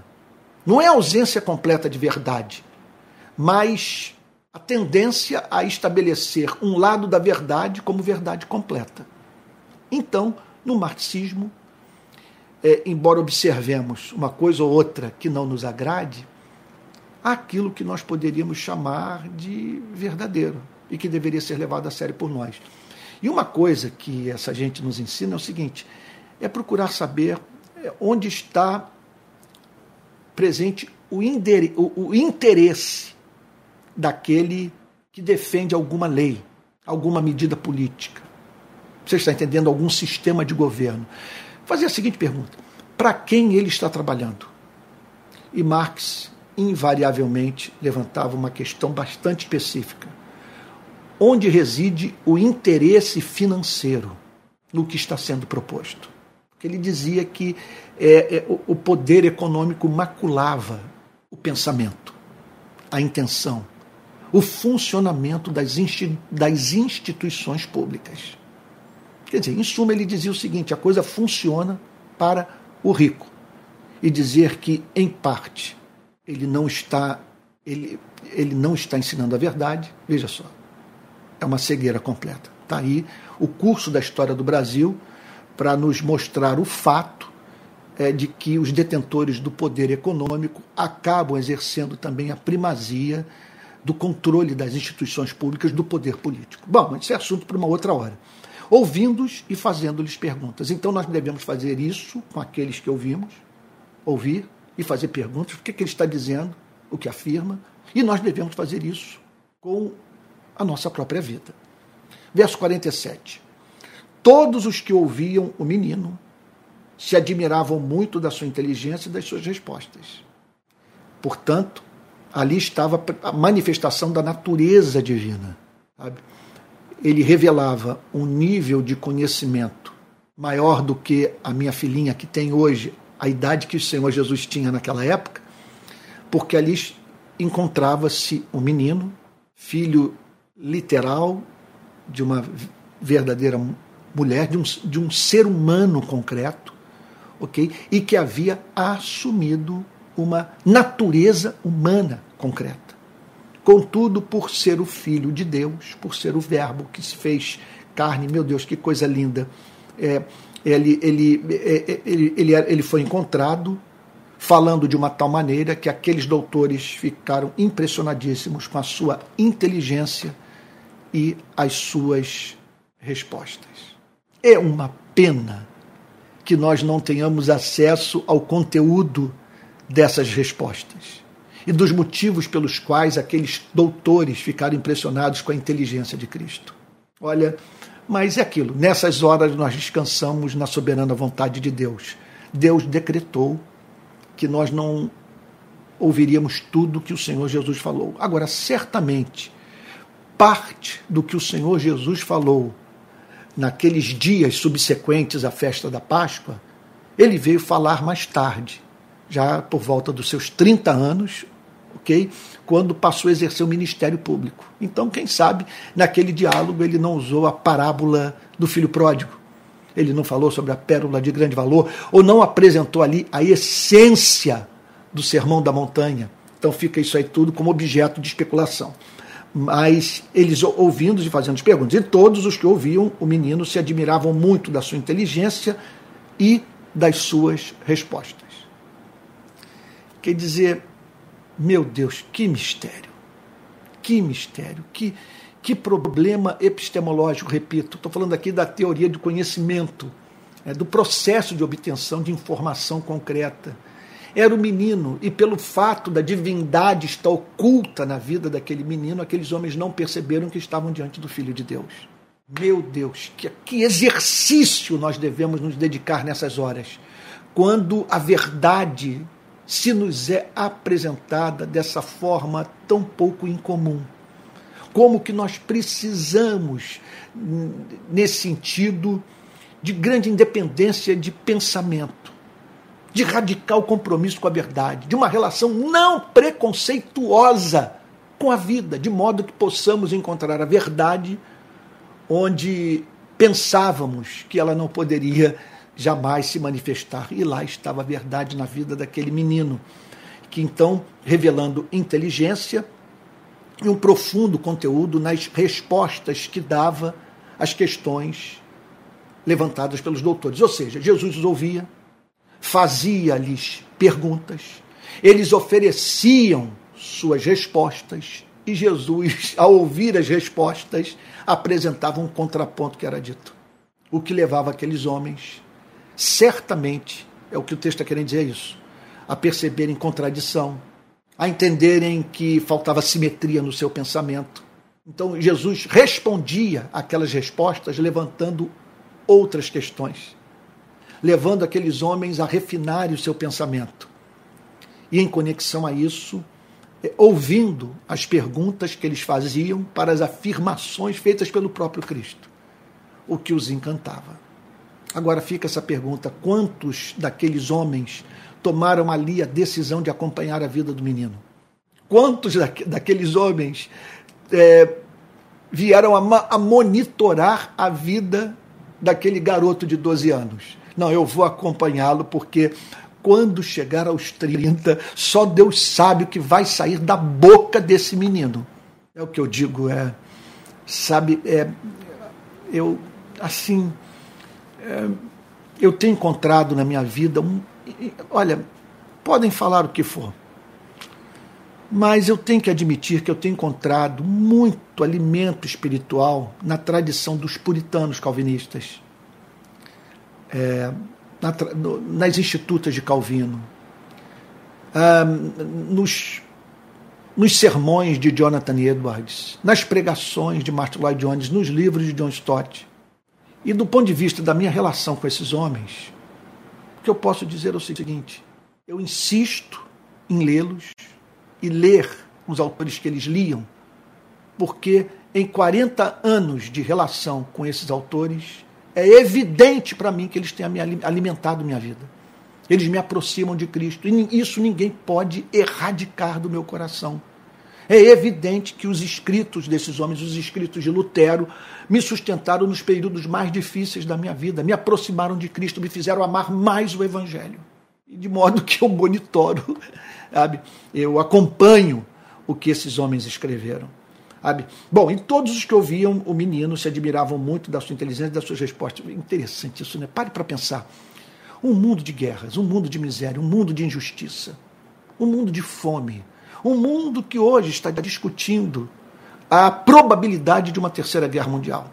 Não é a ausência completa de verdade, mas a tendência a estabelecer um lado da verdade como verdade completa. Então, no marxismo, é, embora observemos uma coisa ou outra que não nos agrade, aquilo que nós poderíamos chamar de verdadeiro e que deveria ser levado a sério por nós. E uma coisa que essa gente nos ensina é o seguinte: é procurar saber é, onde está presente o, o interesse daquele que defende alguma lei, alguma medida política. Você está entendendo? Algum sistema de governo fazer a seguinte pergunta: para quem ele está trabalhando? E Marx invariavelmente levantava uma questão bastante específica. onde reside o interesse financeiro no que está sendo proposto. Porque ele dizia que é, é, o poder econômico maculava o pensamento, a intenção, o funcionamento das, das instituições públicas. Quer dizer, em suma, ele dizia o seguinte: a coisa funciona para o rico. E dizer que, em parte, ele não está, ele, ele não está ensinando a verdade, veja só, é uma cegueira completa. Está aí o curso da história do Brasil para nos mostrar o fato é, de que os detentores do poder econômico acabam exercendo também a primazia do controle das instituições públicas do poder político. Bom, isso é assunto para uma outra hora. Ouvindo-os e fazendo-lhes perguntas. Então nós devemos fazer isso com aqueles que ouvimos, ouvir e fazer perguntas. O que, é que ele está dizendo, o que afirma, e nós devemos fazer isso com a nossa própria vida. Verso 47. Todos os que ouviam o menino se admiravam muito da sua inteligência e das suas respostas. Portanto, ali estava a manifestação da natureza divina. Sabe? Ele revelava um nível de conhecimento maior do que a minha filhinha, que tem hoje a idade que o Senhor Jesus tinha naquela época, porque ali encontrava-se um menino, filho literal de uma verdadeira mulher, de um, de um ser humano concreto, ok? E que havia assumido uma natureza humana concreta. Contudo, por ser o Filho de Deus, por ser o Verbo que se fez carne, meu Deus, que coisa linda, é, ele, ele, é, é, ele, ele, ele foi encontrado falando de uma tal maneira que aqueles doutores ficaram impressionadíssimos com a sua inteligência e as suas respostas. É uma pena que nós não tenhamos acesso ao conteúdo dessas respostas e dos motivos pelos quais aqueles doutores ficaram impressionados com a inteligência de Cristo. Olha, mas é aquilo, nessas horas nós descansamos na soberana vontade de Deus. Deus decretou que nós não ouviríamos tudo que o Senhor Jesus falou. Agora, certamente, parte do que o Senhor Jesus falou naqueles dias subsequentes à festa da Páscoa, ele veio falar mais tarde, já por volta dos seus 30 anos, ok? Quando passou a exercer o ministério público. Então, quem sabe, naquele diálogo ele não usou a parábola do filho pródigo. Ele não falou sobre a pérola de grande valor, ou não apresentou ali a essência do sermão da montanha. Então fica isso aí tudo como objeto de especulação mas eles ouvindo e fazendo as perguntas. E todos os que ouviam o menino se admiravam muito da sua inteligência e das suas respostas. Quer dizer, meu Deus, que mistério, que mistério, que, que problema epistemológico, repito, estou falando aqui da teoria do conhecimento, é, do processo de obtenção de informação concreta. Era o menino, e pelo fato da divindade estar oculta na vida daquele menino, aqueles homens não perceberam que estavam diante do Filho de Deus. Meu Deus, que, que exercício nós devemos nos dedicar nessas horas, quando a verdade se nos é apresentada dessa forma tão pouco incomum. Como que nós precisamos, nesse sentido, de grande independência de pensamento de radical compromisso com a verdade, de uma relação não preconceituosa com a vida, de modo que possamos encontrar a verdade onde pensávamos que ela não poderia jamais se manifestar. E lá estava a verdade na vida daquele menino, que então, revelando inteligência e um profundo conteúdo nas respostas que dava às questões levantadas pelos doutores. Ou seja, Jesus os ouvia, fazia-lhes perguntas, eles ofereciam suas respostas e Jesus, ao ouvir as respostas, apresentava um contraponto que era dito. O que levava aqueles homens, certamente, é o que o texto está querendo dizer isso, a perceberem contradição, a entenderem que faltava simetria no seu pensamento. Então Jesus respondia aquelas respostas levantando outras questões levando aqueles homens a refinarem o seu pensamento. E em conexão a isso, é, ouvindo as perguntas que eles faziam para as afirmações feitas pelo próprio Cristo, o que os encantava. Agora fica essa pergunta: quantos daqueles homens tomaram ali a decisão de acompanhar a vida do menino? Quantos daqueles homens é, vieram a, a monitorar a vida daquele garoto de 12 anos? Não, eu vou acompanhá-lo porque quando chegar aos 30, só Deus sabe o que vai sair da boca desse menino. É o que eu digo, é, sabe, é, eu, assim, eu tenho encontrado na minha vida, um, olha, podem falar o que for, mas eu tenho que admitir que eu tenho encontrado muito alimento espiritual na tradição dos puritanos calvinistas. É, na, no, nas institutas de Calvino, ah, nos, nos sermões de Jonathan Edwards, nas pregações de Martin Lloyd Jones, nos livros de John Stott. E do ponto de vista da minha relação com esses homens, o que eu posso dizer é o seguinte: eu insisto em lê-los e ler os autores que eles liam, porque em 40 anos de relação com esses autores, é evidente para mim que eles têm alimentado minha vida. Eles me aproximam de Cristo. E isso ninguém pode erradicar do meu coração. É evidente que os escritos desses homens, os escritos de Lutero, me sustentaram nos períodos mais difíceis da minha vida, me aproximaram de Cristo, me fizeram amar mais o Evangelho. De modo que eu monitoro, sabe? eu acompanho o que esses homens escreveram. Sabe? Bom, em todos os que ouviam o menino se admiravam muito da sua inteligência e das suas respostas. Interessante isso, né? Pare para pensar. Um mundo de guerras, um mundo de miséria, um mundo de injustiça, um mundo de fome, um mundo que hoje está discutindo a probabilidade de uma terceira guerra mundial,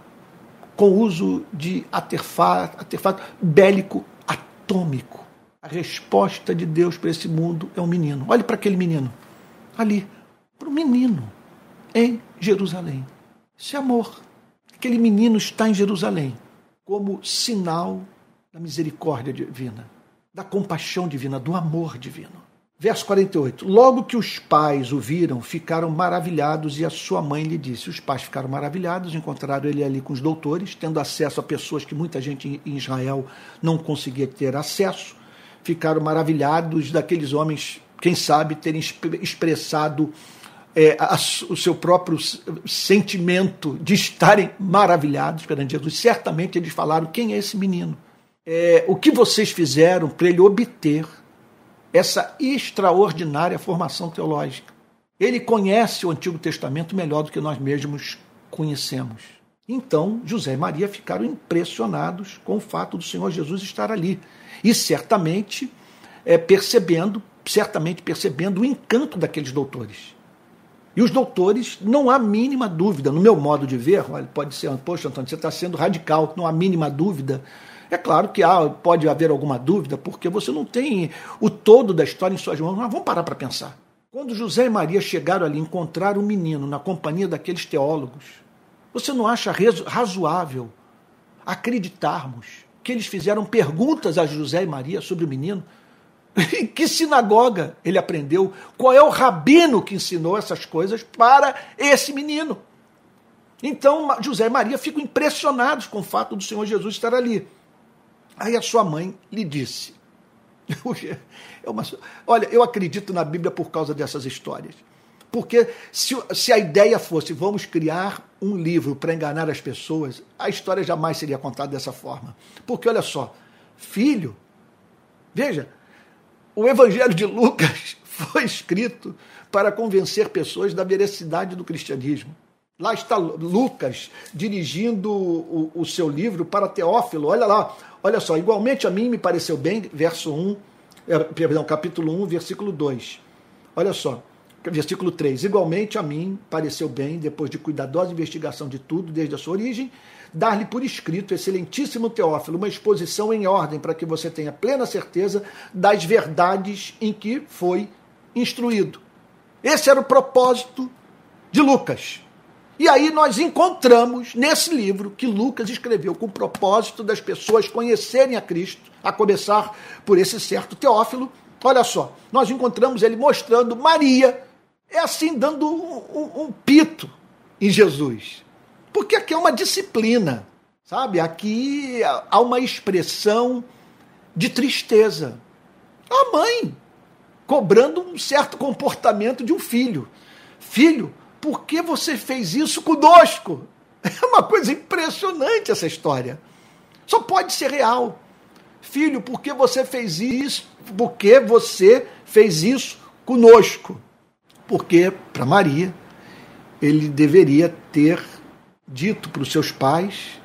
com o uso de artefato, artefato bélico atômico. A resposta de Deus para esse mundo é um menino. Olhe para aquele menino, ali, para o menino em Jerusalém. Isso é amor. Aquele menino está em Jerusalém como sinal da misericórdia divina, da compaixão divina, do amor divino. Verso 48. Logo que os pais o viram, ficaram maravilhados e a sua mãe lhe disse. Os pais ficaram maravilhados, encontraram ele ali com os doutores, tendo acesso a pessoas que muita gente em Israel não conseguia ter acesso. Ficaram maravilhados daqueles homens, quem sabe, terem expressado é, a, o seu próprio sentimento de estarem maravilhados perante Jesus. Certamente eles falaram: quem é esse menino? É, o que vocês fizeram para ele obter essa extraordinária formação teológica? Ele conhece o Antigo Testamento melhor do que nós mesmos conhecemos. Então, José e Maria ficaram impressionados com o fato do Senhor Jesus estar ali. E certamente é, percebendo, certamente percebendo o encanto daqueles doutores. E os doutores, não há mínima dúvida, no meu modo de ver, olha, pode ser, poxa, Antônio, você está sendo radical, não há mínima dúvida. É claro que há, pode haver alguma dúvida, porque você não tem o todo da história em suas mãos, mas vamos parar para pensar. Quando José e Maria chegaram ali, encontraram o menino na companhia daqueles teólogos, você não acha razoável acreditarmos que eles fizeram perguntas a José e Maria sobre o menino? Em que sinagoga ele aprendeu? Qual é o rabino que ensinou essas coisas para esse menino? Então José e Maria ficam impressionados com o fato do Senhor Jesus estar ali. Aí a sua mãe lhe disse: é uma, Olha, eu acredito na Bíblia por causa dessas histórias. Porque se, se a ideia fosse vamos criar um livro para enganar as pessoas, a história jamais seria contada dessa forma. Porque olha só, filho, veja, o Evangelho de Lucas foi escrito para convencer pessoas da veracidade do cristianismo. Lá está Lucas dirigindo o, o, seu livro para Teófilo. Olha lá, olha só. Igualmente a mim me pareceu bem, verso 1, é, perdão, capítulo 1, versículo 2. Olha só, versículo 3. Igualmente a mim pareceu bem, depois de cuidadosa investigação de tudo, desde a sua origem, dar-lhe por escrito, excelentíssimo Teófilo, uma exposição em ordem para que você tenha plena certeza das verdades em que foi instruído. Esse era o propósito de Lucas. E aí nós encontramos nesse livro que Lucas escreveu com o propósito das pessoas conhecerem a Cristo, a começar por esse certo Teófilo. Olha só, nós encontramos ele mostrando Maria é assim dando um, um, um pito em Jesus. Porque aqui é uma disciplina, sabe? Aqui há uma expressão de tristeza. A mãe cobrando um certo comportamento de um filho. Filho, por que você fez isso conosco? É uma coisa impressionante essa história. Só pode ser real. Filho, por que você fez isso? Por que você fez isso conosco? Porque para Maria, ele deveria ter dito para os seus pais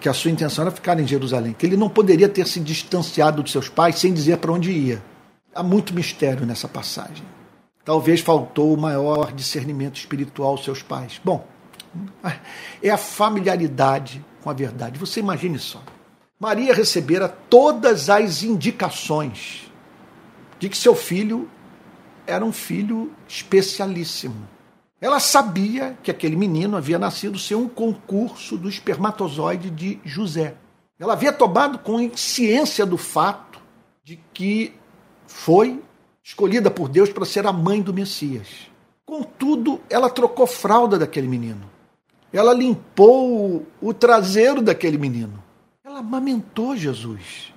que a sua intenção era ficar em Jerusalém, que ele não poderia ter se distanciado dos seus pais sem dizer para onde ia. Há muito mistério nessa passagem. Talvez faltou o maior discernimento espiritual aos seus pais. Bom, é a familiaridade com a verdade. Você imagine só. Maria recebera todas as indicações de que seu filho era um filho especialíssimo. Ela sabia que aquele menino havia nascido sem um concurso do espermatozoide de José. Ela havia tomado consciência do fato de que foi escolhida por Deus para ser a mãe do Messias. Contudo, ela trocou fralda daquele menino. Ela limpou o traseiro daquele menino. Ela amamentou Jesus.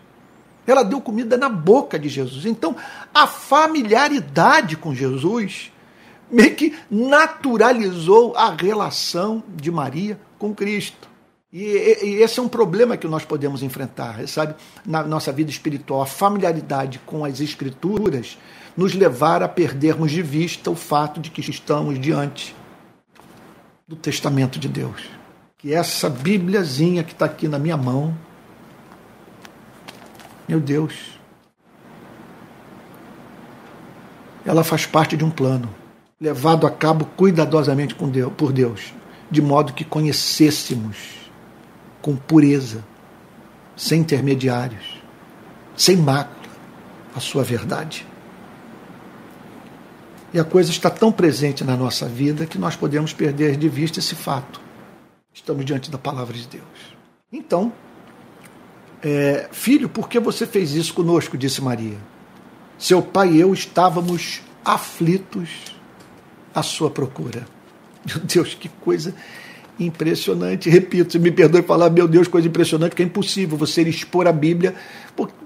Ela deu comida na boca de Jesus. Então, a familiaridade com Jesus meio que naturalizou a relação de Maria com Cristo. E, esse é um problema que nós podemos enfrentar, sabe, na nossa vida espiritual. A familiaridade com as Escrituras nos levar a perdermos de vista o fato de que estamos diante do testamento de Deus. Que essa Bíbliazinha que está aqui na minha mão, meu Deus, ela faz parte de um plano levado a cabo cuidadosamente por Deus, de modo que conhecêssemos com pureza, sem intermediários, sem mácula, a sua verdade. E a coisa está tão presente na nossa vida que nós podemos perder de vista esse fato. Estamos diante da palavra de Deus. Então, é, filho, por que você fez isso conosco? disse Maria. Seu pai e eu estávamos aflitos à sua procura. Meu Deus, que coisa impressionante. Repito, me perdoe falar, meu Deus, coisa impressionante, porque é impossível você expor a Bíblia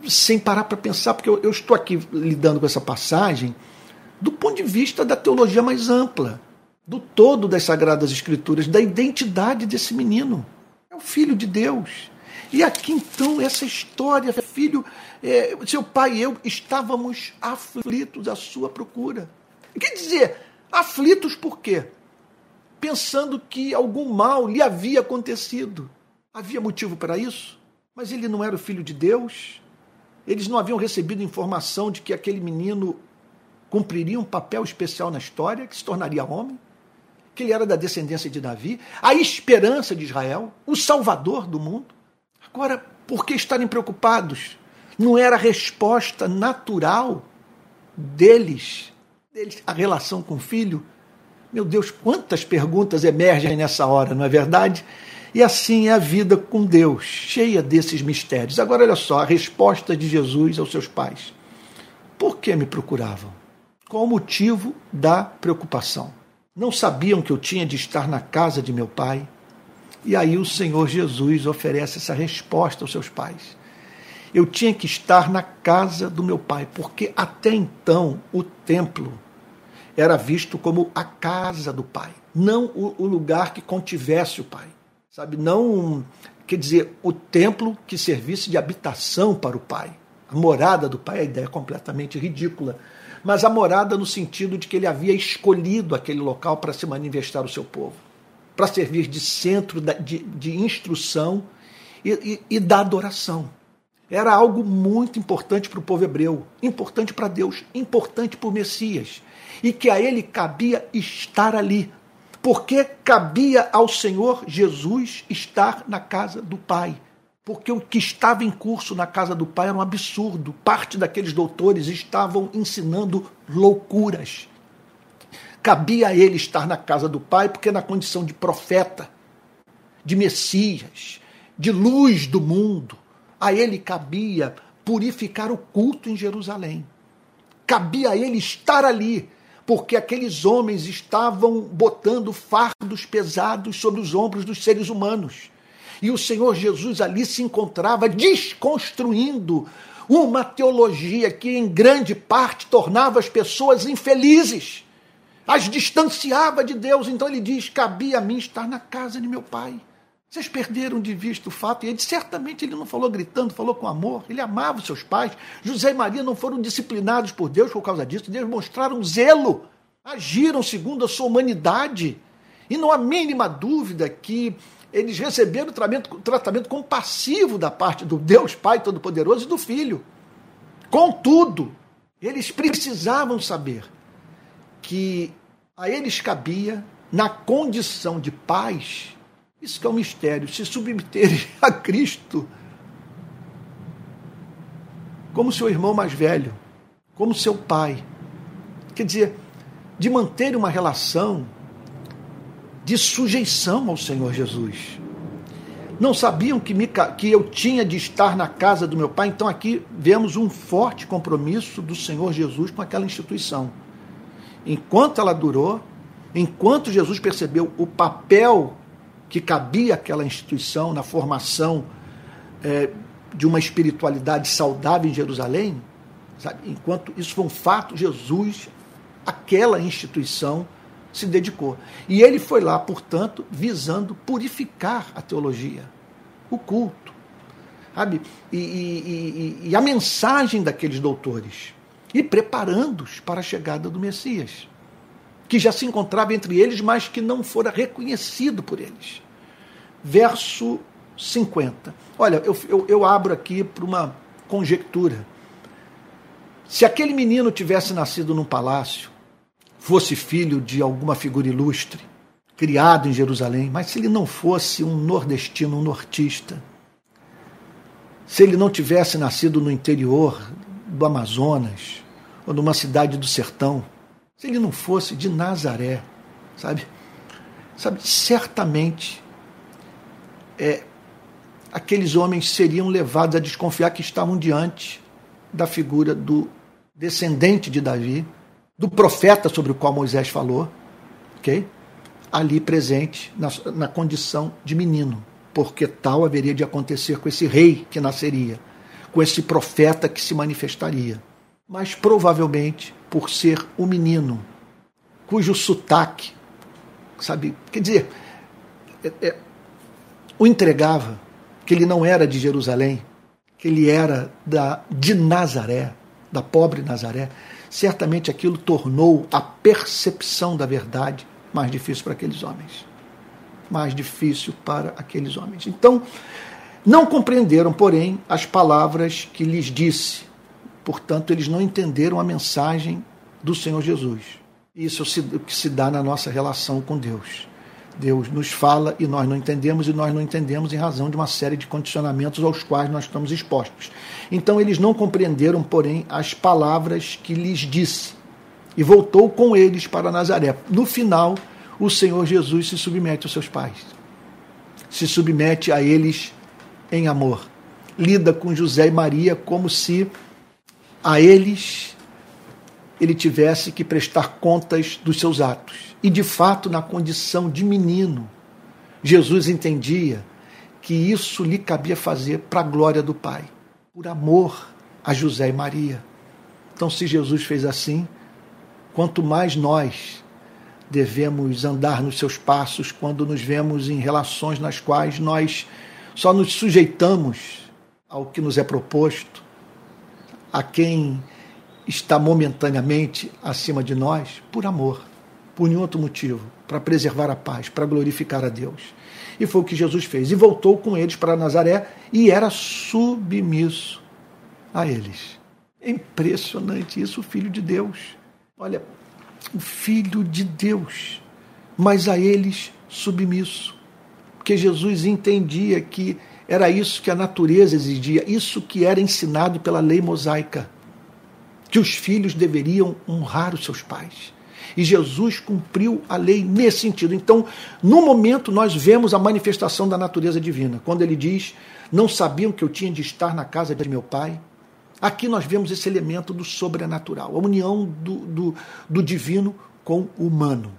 sem parar para pensar, porque eu, eu estou aqui lidando com essa passagem do ponto de vista da teologia mais ampla, do todo das Sagradas Escrituras, da identidade desse menino. É o filho de Deus. E aqui então, essa história, filho, é, seu pai e eu estávamos aflitos à sua procura. Quer dizer, aflitos por quê? Pensando que algum mal lhe havia acontecido. Havia motivo para isso? Mas ele não era o filho de Deus? Eles não haviam recebido informação de que aquele menino cumpriria um papel especial na história, que se tornaria homem, que ele era da descendência de Davi, a esperança de Israel, o salvador do mundo. Agora, por que estarem preocupados? Não era a resposta natural deles, deles a relação com o filho? Meu Deus, quantas perguntas emergem nessa hora, não é verdade? E assim é a vida com Deus, cheia desses mistérios. Agora, olha só a resposta de Jesus aos seus pais: Por que me procuravam? Qual o motivo da preocupação? Não sabiam que eu tinha de estar na casa de meu pai? E aí o Senhor Jesus oferece essa resposta aos seus pais. Eu tinha que estar na casa do meu pai, porque até então o templo era visto como a casa do pai, não o, lugar que contivesse o pai. Sabe, não, quer dizer, o templo que servisse de habitação para o pai. A morada do pai, a ideia é completamente ridícula mas a morada no sentido de que ele havia escolhido aquele local para se manifestar o seu povo, para servir de centro de, de instrução e, e, e da adoração. Era algo muito importante para o povo hebreu, importante para Deus, importante para o Messias, e que a ele cabia estar ali, porque cabia ao Senhor Jesus estar na casa do Pai porque o que estava em curso na casa do pai era um absurdo. Parte daqueles doutores estavam ensinando loucuras. Cabia a ele estar na casa do pai, porque na condição de profeta, de Messias, de luz do mundo, a ele cabia purificar o culto em Jerusalém. Cabia a ele estar ali, porque aqueles homens estavam botando fardos pesados sobre os ombros dos seres humanos. E o Senhor Jesus ali se encontrava desconstruindo uma teologia que, em grande parte, tornava as pessoas infelizes, as distanciava de Deus. Então ele diz: cabia a mim estar na casa de meu pai. Vocês perderam de vista o fato, e ele certamente ele não falou gritando, falou com amor, ele amava os seus pais. José e Maria não foram disciplinados por Deus por causa disso, Deus mostraram zelo, agiram segundo a sua humanidade. E não há mínima dúvida que eles receberam tratamento, tratamento compassivo da parte do Deus Pai Todo-Poderoso e do Filho. Contudo, eles precisavam saber que a eles cabia, na condição de paz, isso que é um mistério. Se submeterem a Cristo como seu irmão mais velho, como seu pai. Quer dizer, de manter uma relação de sujeição ao Senhor Jesus. Não sabiam que, me, que eu tinha de estar na casa do meu pai, então aqui vemos um forte compromisso do Senhor Jesus com aquela instituição. Enquanto ela durou, enquanto Jesus percebeu o papel que cabia àquela instituição na formação é, de uma espiritualidade saudável em Jerusalém, sabe? enquanto isso foi um fato, Jesus, aquela instituição, se dedicou. E ele foi lá, portanto, visando purificar a teologia, o culto, sabe? E, e, e, e a mensagem daqueles doutores, e preparando-os para a chegada do Messias, que já se encontrava entre eles, mas que não fora reconhecido por eles verso 50. Olha, eu, eu, eu abro aqui para uma conjectura. Se aquele menino tivesse nascido num palácio, fosse filho de alguma figura ilustre, criado em Jerusalém, mas se ele não fosse um nordestino, um nortista, se ele não tivesse nascido no interior do Amazonas, ou numa cidade do sertão, se ele não fosse de Nazaré, sabe? Sabe, certamente é, aqueles homens seriam levados a desconfiar que estavam diante da figura do descendente de Davi, do profeta sobre o qual Moisés falou, ok? Ali presente na, na condição de menino, porque tal haveria de acontecer com esse rei que nasceria, com esse profeta que se manifestaria. Mas provavelmente por ser um menino cujo sotaque, sabe, quer dizer, é, é, o entregava que ele não era de Jerusalém, que ele era da, de Nazaré, da pobre Nazaré, certamente aquilo tornou a percepção da verdade mais difícil para aqueles homens. Mais difícil para aqueles homens. Então, não compreenderam, porém, as palavras que lhes disse. Portanto, eles não entenderam a mensagem do Senhor Jesus. Isso é o que se dá na nossa relação com Deus. Deus nos fala e nós não entendemos, e nós não entendemos em razão de uma série de condicionamentos aos quais nós estamos expostos. Então eles não compreenderam, porém, as palavras que lhes disse, e voltou com eles para Nazaré. No final, o Senhor Jesus se submete aos seus pais, se submete a eles em amor, lida com José e Maria como se a eles ele tivesse que prestar contas dos seus atos e de fato, na condição de menino, Jesus entendia que isso lhe cabia fazer para a glória do Pai, por amor a José e Maria. Então, se Jesus fez assim, quanto mais nós devemos andar nos seus passos quando nos vemos em relações nas quais nós só nos sujeitamos ao que nos é proposto, a quem está momentaneamente acima de nós, por amor por nenhum outro motivo, para preservar a paz, para glorificar a Deus. E foi o que Jesus fez. E voltou com eles para Nazaré e era submisso a eles. É impressionante isso, o Filho de Deus. Olha, o Filho de Deus, mas a eles submisso. Porque Jesus entendia que era isso que a natureza exigia, isso que era ensinado pela lei mosaica, que os filhos deveriam honrar os seus pais. E Jesus cumpriu a lei nesse sentido. Então, no momento, nós vemos a manifestação da natureza divina. Quando ele diz: Não sabiam que eu tinha de estar na casa de meu pai. Aqui nós vemos esse elemento do sobrenatural, a união do, do, do divino com o humano.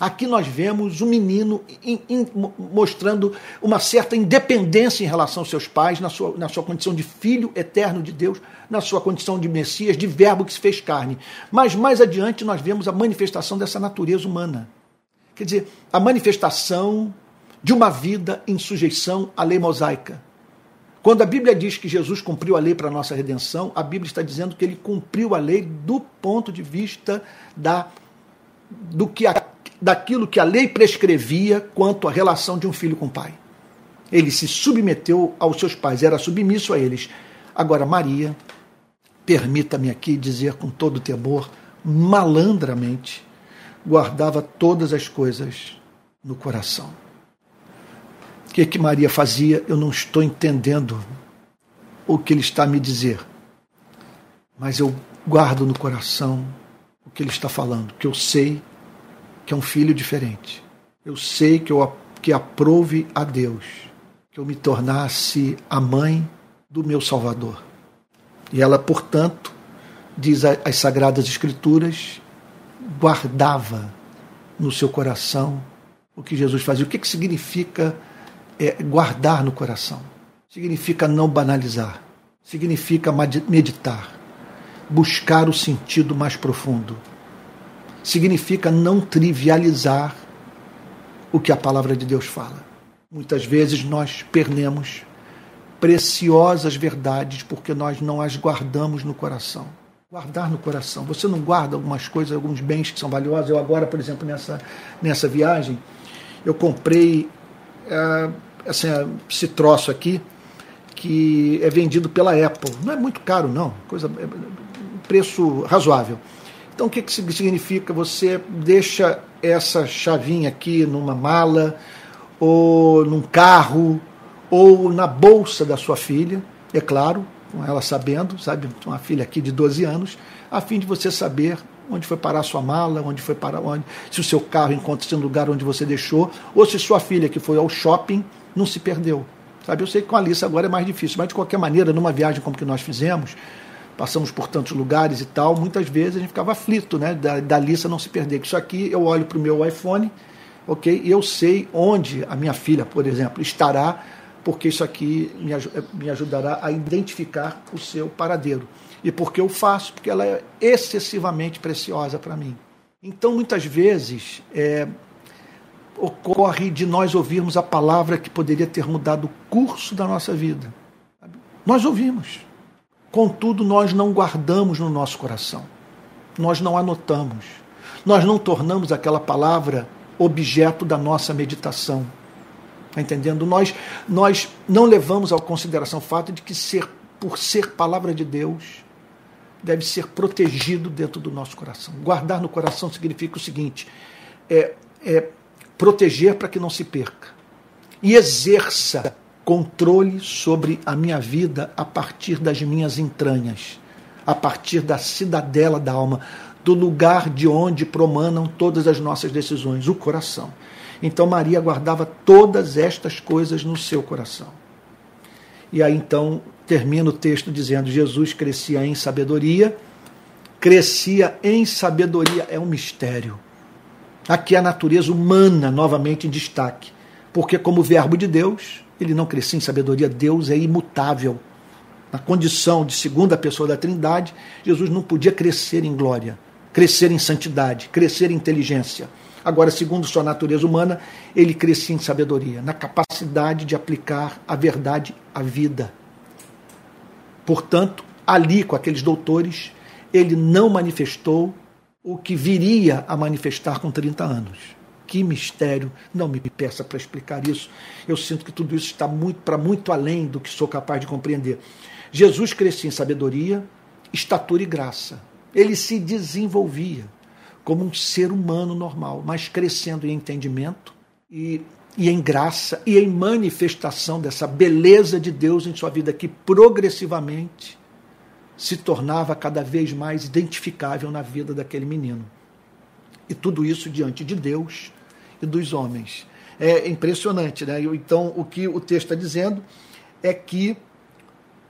Aqui nós vemos um menino in, in, mostrando uma certa independência em relação aos seus pais, na sua, na sua condição de filho eterno de Deus, na sua condição de Messias, de verbo que se fez carne. Mas mais adiante nós vemos a manifestação dessa natureza humana. Quer dizer, a manifestação de uma vida em sujeição à lei mosaica. Quando a Bíblia diz que Jesus cumpriu a lei para a nossa redenção, a Bíblia está dizendo que ele cumpriu a lei do ponto de vista da, do que a, daquilo que a lei prescrevia quanto à relação de um filho com o pai. Ele se submeteu aos seus pais, era submisso a eles. Agora, Maria, permita-me aqui dizer com todo temor, malandramente, guardava todas as coisas no coração. O que, que Maria fazia? Eu não estou entendendo o que ele está me dizer. Mas eu guardo no coração o que ele está falando, que eu sei que é um filho diferente. Eu sei que eu que aprove a Deus que eu me tornasse a mãe do meu Salvador. E ela, portanto, diz as sagradas escrituras, guardava no seu coração o que Jesus fazia. O que, que significa é guardar no coração. Significa não banalizar. Significa meditar. Buscar o sentido mais profundo. Significa não trivializar o que a palavra de Deus fala. Muitas vezes nós perdemos preciosas verdades porque nós não as guardamos no coração. Guardar no coração. Você não guarda algumas coisas, alguns bens que são valiosos. Eu agora, por exemplo, nessa, nessa viagem, eu comprei assim, esse troço aqui, que é vendido pela Apple. Não é muito caro, não. Coisa, é, preço razoável. Então, o que, que significa? Você deixa essa chavinha aqui numa mala, ou num carro, ou na bolsa da sua filha, é claro, com ela sabendo, sabe, uma filha aqui de 12 anos, a fim de você saber onde foi parar sua mala, onde foi parar onde, se o seu carro encontra-se no lugar onde você deixou, ou se sua filha que foi ao shopping não se perdeu. Sabe? Eu sei que com a Alice agora é mais difícil, mas de qualquer maneira, numa viagem como que nós fizemos, passamos por tantos lugares e tal, muitas vezes a gente ficava aflito, né, da, da Alissa não se perder. Isso aqui eu olho para o meu iPhone, ok, e eu sei onde a minha filha, por exemplo, estará, porque isso aqui me, me ajudará a identificar o seu paradeiro. E por que eu faço? Porque ela é excessivamente preciosa para mim. Então, muitas vezes, é, ocorre de nós ouvirmos a palavra que poderia ter mudado o curso da nossa vida. Nós ouvimos. Contudo, nós não guardamos no nosso coração. Nós não anotamos. Nós não tornamos aquela palavra objeto da nossa meditação. Está entendendo? Nós, nós não levamos ao consideração o fato de que, ser, por ser palavra de Deus, deve ser protegido dentro do nosso coração. Guardar no coração significa o seguinte: é, é proteger para que não se perca. E exerça controle sobre a minha vida a partir das minhas entranhas, a partir da cidadela da alma, do lugar de onde promanam todas as nossas decisões, o coração. Então Maria guardava todas estas coisas no seu coração. E aí então termina o texto dizendo: Jesus crescia em sabedoria, crescia em sabedoria, é um mistério. Aqui a natureza humana novamente em destaque, porque, como Verbo de Deus, ele não crescia em sabedoria, Deus é imutável. Na condição de segunda pessoa da Trindade, Jesus não podia crescer em glória, crescer em santidade, crescer em inteligência. Agora, segundo sua natureza humana, ele crescia em sabedoria, na capacidade de aplicar a verdade à vida. Portanto, ali com aqueles doutores, ele não manifestou o que viria a manifestar com 30 anos. Que mistério! Não me peça para explicar isso. Eu sinto que tudo isso está muito para muito além do que sou capaz de compreender. Jesus crescia em sabedoria, estatura e graça. Ele se desenvolvia como um ser humano normal, mas crescendo em entendimento e, e em graça e em manifestação dessa beleza de Deus em sua vida que progressivamente se tornava cada vez mais identificável na vida daquele menino. E tudo isso diante de Deus e dos homens. É impressionante, né? Então, o que o texto está dizendo é que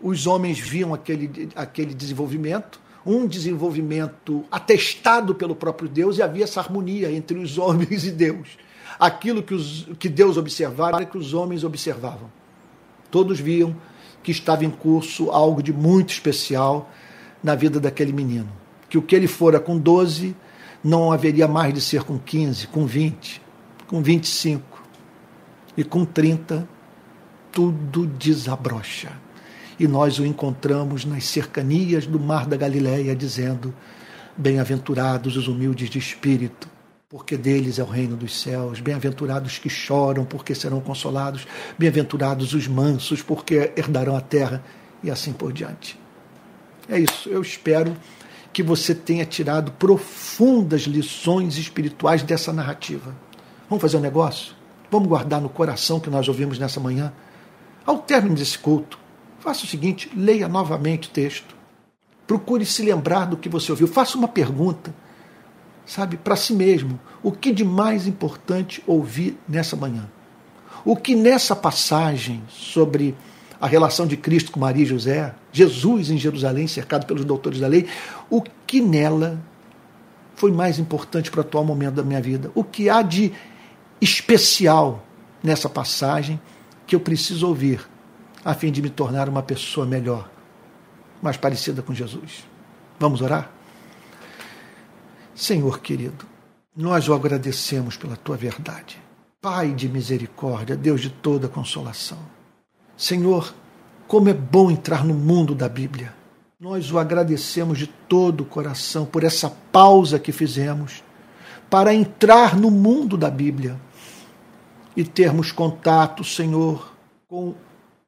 os homens viam aquele, aquele desenvolvimento, um desenvolvimento atestado pelo próprio Deus, e havia essa harmonia entre os homens e Deus. Aquilo que, os, que Deus observava era que os homens observavam. Todos viam que estava em curso algo de muito especial na vida daquele menino. Que o que ele fora com 12 não haveria mais de ser com 15, com 20, com 25 e com 30, tudo desabrocha e nós o encontramos nas cercanias do mar da Galileia, dizendo: Bem-aventurados os humildes de espírito, porque deles é o reino dos céus. Bem-aventurados que choram, porque serão consolados. Bem-aventurados os mansos, porque herdarão a terra, e assim por diante. É isso. Eu espero que você tenha tirado profundas lições espirituais dessa narrativa. Vamos fazer um negócio? Vamos guardar no coração que nós ouvimos nessa manhã? Ao término desse culto, Faça o seguinte: leia novamente o texto. Procure se lembrar do que você ouviu. Faça uma pergunta, sabe, para si mesmo. O que de mais importante ouvi nessa manhã? O que nessa passagem sobre a relação de Cristo com Maria e José, Jesus em Jerusalém, cercado pelos doutores da lei, o que nela foi mais importante para o atual momento da minha vida? O que há de especial nessa passagem que eu preciso ouvir a fim de me tornar uma pessoa melhor, mais parecida com Jesus. Vamos orar? Senhor querido, nós o agradecemos pela tua verdade. Pai de misericórdia, Deus de toda consolação. Senhor, como é bom entrar no mundo da Bíblia. Nós o agradecemos de todo o coração por essa pausa que fizemos para entrar no mundo da Bíblia e termos contato, Senhor, com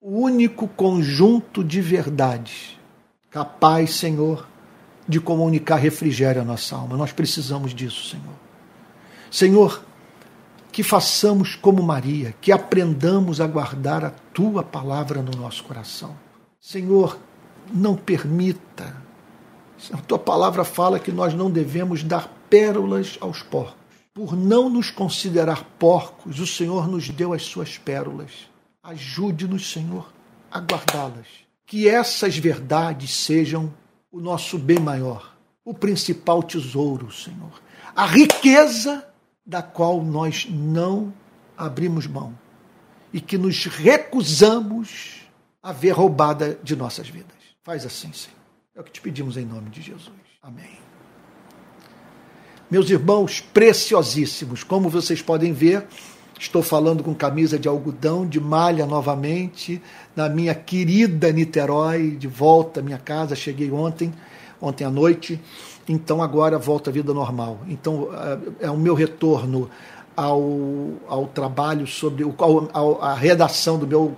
o único conjunto de verdades capaz, Senhor, de comunicar refrigério à nossa alma. Nós precisamos disso, Senhor. Senhor, que façamos como Maria, que aprendamos a guardar a tua palavra no nosso coração. Senhor, não permita. A tua palavra fala que nós não devemos dar pérolas aos porcos. Por não nos considerar porcos, o Senhor nos deu as suas pérolas. Ajude-nos, Senhor, a guardá-las. Que essas verdades sejam o nosso bem maior, o principal tesouro, Senhor. A riqueza da qual nós não abrimos mão e que nos recusamos a ver roubada de nossas vidas. Faz assim, Senhor. É o que te pedimos em nome de Jesus. Amém. Meus irmãos preciosíssimos, como vocês podem ver, Estou falando com camisa de algodão, de malha novamente, na minha querida Niterói, de volta à minha casa. Cheguei ontem, ontem à noite, então agora volta à vida normal. Então é, é o meu retorno ao, ao trabalho sobre ao, a redação do meu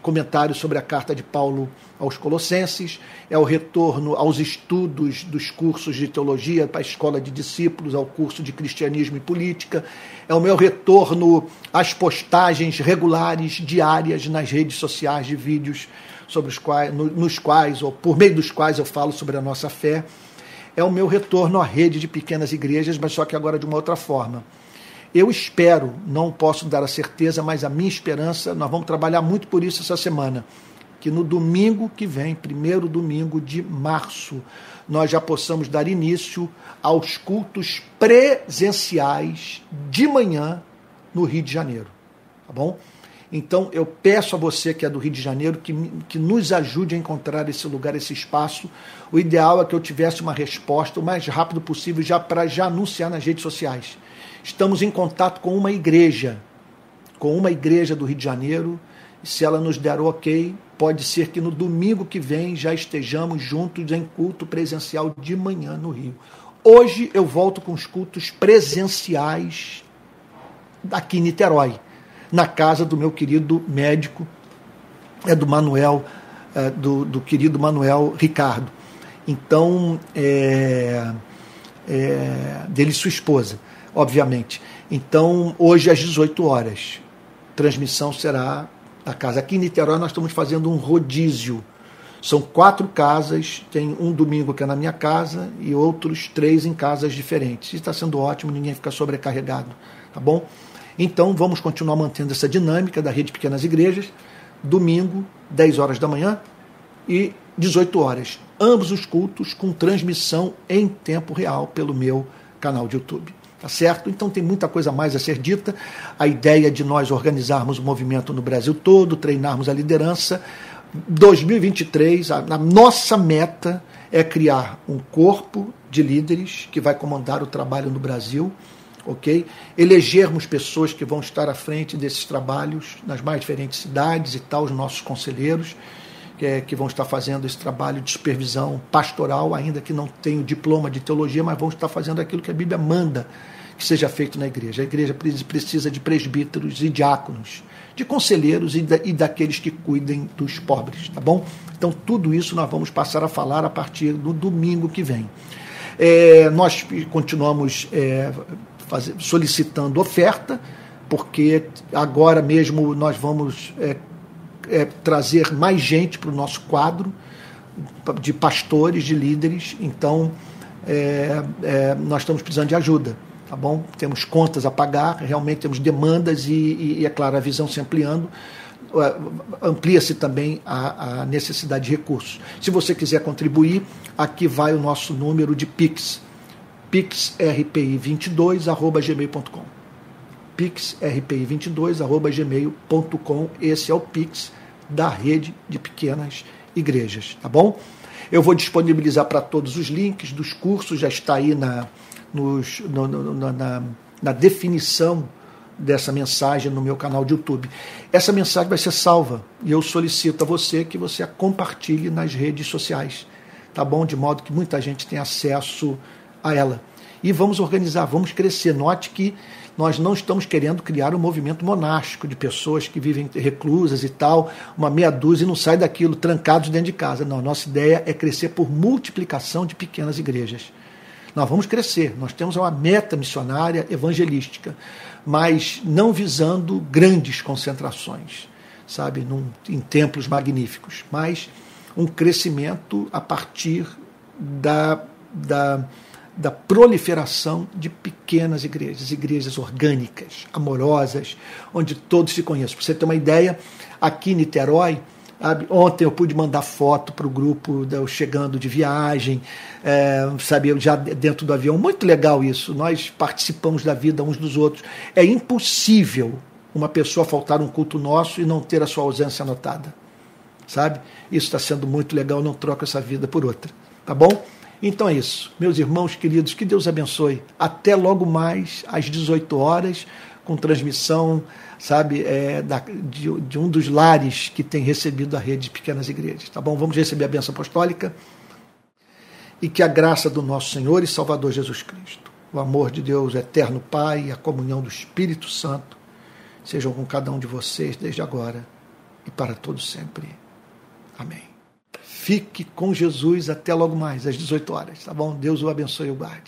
comentário sobre a carta de Paulo aos Colossenses, é o retorno aos estudos dos cursos de teologia para a escola de discípulos, ao curso de cristianismo e política, é o meu retorno às postagens regulares, diárias nas redes sociais de vídeos sobre os quais, nos quais, ou por meio dos quais eu falo sobre a nossa fé. É o meu retorno à rede de pequenas igrejas, mas só que agora de uma outra forma. Eu espero, não posso dar a certeza, mas a minha esperança, nós vamos trabalhar muito por isso essa semana, que no domingo que vem, primeiro domingo de março, nós já possamos dar início aos cultos presenciais de manhã no Rio de Janeiro. Tá bom? Então eu peço a você que é do Rio de Janeiro que, que nos ajude a encontrar esse lugar, esse espaço. O ideal é que eu tivesse uma resposta o mais rápido possível já para já anunciar nas redes sociais estamos em contato com uma igreja, com uma igreja do Rio de Janeiro, e se ela nos der o ok, pode ser que no domingo que vem já estejamos juntos em culto presencial de manhã no Rio. Hoje eu volto com os cultos presenciais aqui em Niterói, na casa do meu querido médico, é do Manuel, é, do, do querido Manuel Ricardo. Então, é, é, dele e sua esposa obviamente. Então, hoje às 18 horas, transmissão será da casa. Aqui em Niterói nós estamos fazendo um rodízio. São quatro casas, tem um domingo que é na minha casa e outros três em casas diferentes. Está sendo ótimo, ninguém fica sobrecarregado, tá bom? Então vamos continuar mantendo essa dinâmica da rede Pequenas Igrejas. Domingo, 10 horas da manhã, e 18 horas. Ambos os cultos com transmissão em tempo real pelo meu canal de YouTube. Tá certo? Então tem muita coisa mais a ser dita. A ideia de nós organizarmos o movimento no Brasil todo, treinarmos a liderança. 2023, a, a nossa meta é criar um corpo de líderes que vai comandar o trabalho no Brasil, ok? Elegermos pessoas que vão estar à frente desses trabalhos nas mais diferentes cidades e tal, os nossos conselheiros, que, é, que vão estar fazendo esse trabalho de supervisão pastoral, ainda que não tenham diploma de teologia, mas vão estar fazendo aquilo que a Bíblia manda que seja feito na igreja. A igreja precisa de presbíteros e diáconos, de conselheiros e, da, e daqueles que cuidem dos pobres, tá bom? Então, tudo isso nós vamos passar a falar a partir do domingo que vem. É, nós continuamos é, fazer, solicitando oferta, porque agora mesmo nós vamos é, é trazer mais gente para o nosso quadro de pastores, de líderes. Então, é, é, nós estamos precisando de ajuda tá bom? Temos contas a pagar, realmente temos demandas e, e, e é claro, a visão se ampliando amplia-se também a, a, necessidade de recursos. Se você quiser contribuir, aqui vai o nosso número de Pix, pixrpi22@gmail.com. pixrpi22@gmail.com. Esse é o Pix da rede de pequenas igrejas, tá bom? Eu vou disponibilizar para todos os links dos cursos, já está aí na, nos, no, no, na, na definição dessa mensagem no meu canal de YouTube. Essa mensagem vai ser salva e eu solicito a você que você a compartilhe nas redes sociais, tá bom? De modo que muita gente tenha acesso a ela. E vamos organizar, vamos crescer. Note que nós não estamos querendo criar um movimento monástico de pessoas que vivem reclusas e tal, uma meia dúzia e não sai daquilo trancados dentro de casa. Não, nossa ideia é crescer por multiplicação de pequenas igrejas. Nós vamos crescer, nós temos uma meta missionária evangelística mas não visando grandes concentrações, sabe, num, em templos magníficos, mas um crescimento a partir da, da, da proliferação de pequenas igrejas, igrejas orgânicas, amorosas, onde todos se conhecem. Para você ter uma ideia, aqui em Niterói, Sabe? Ontem eu pude mandar foto para o grupo eu chegando de viagem, é, sabe, eu já dentro do avião. Muito legal isso. Nós participamos da vida uns dos outros. É impossível uma pessoa faltar um culto nosso e não ter a sua ausência anotada. Sabe? Isso está sendo muito legal. Não troco essa vida por outra. Tá bom? Então é isso. Meus irmãos queridos, que Deus abençoe. Até logo mais, às 18 horas, com transmissão sabe, é, da, de, de, um dos lares que tem recebido a rede de pequenas igrejas. Tá bom? Vamos receber a bênção apostólica e que a graça do nosso Senhor e Salvador Jesus Cristo, o amor de Deus eterno Pai e a comunhão do Espírito Santo sejam com cada um de vocês desde agora e para todos sempre. Amém. Fique com Jesus até logo mais, às 18 horas, tá bom? Deus o abençoe e o guarde.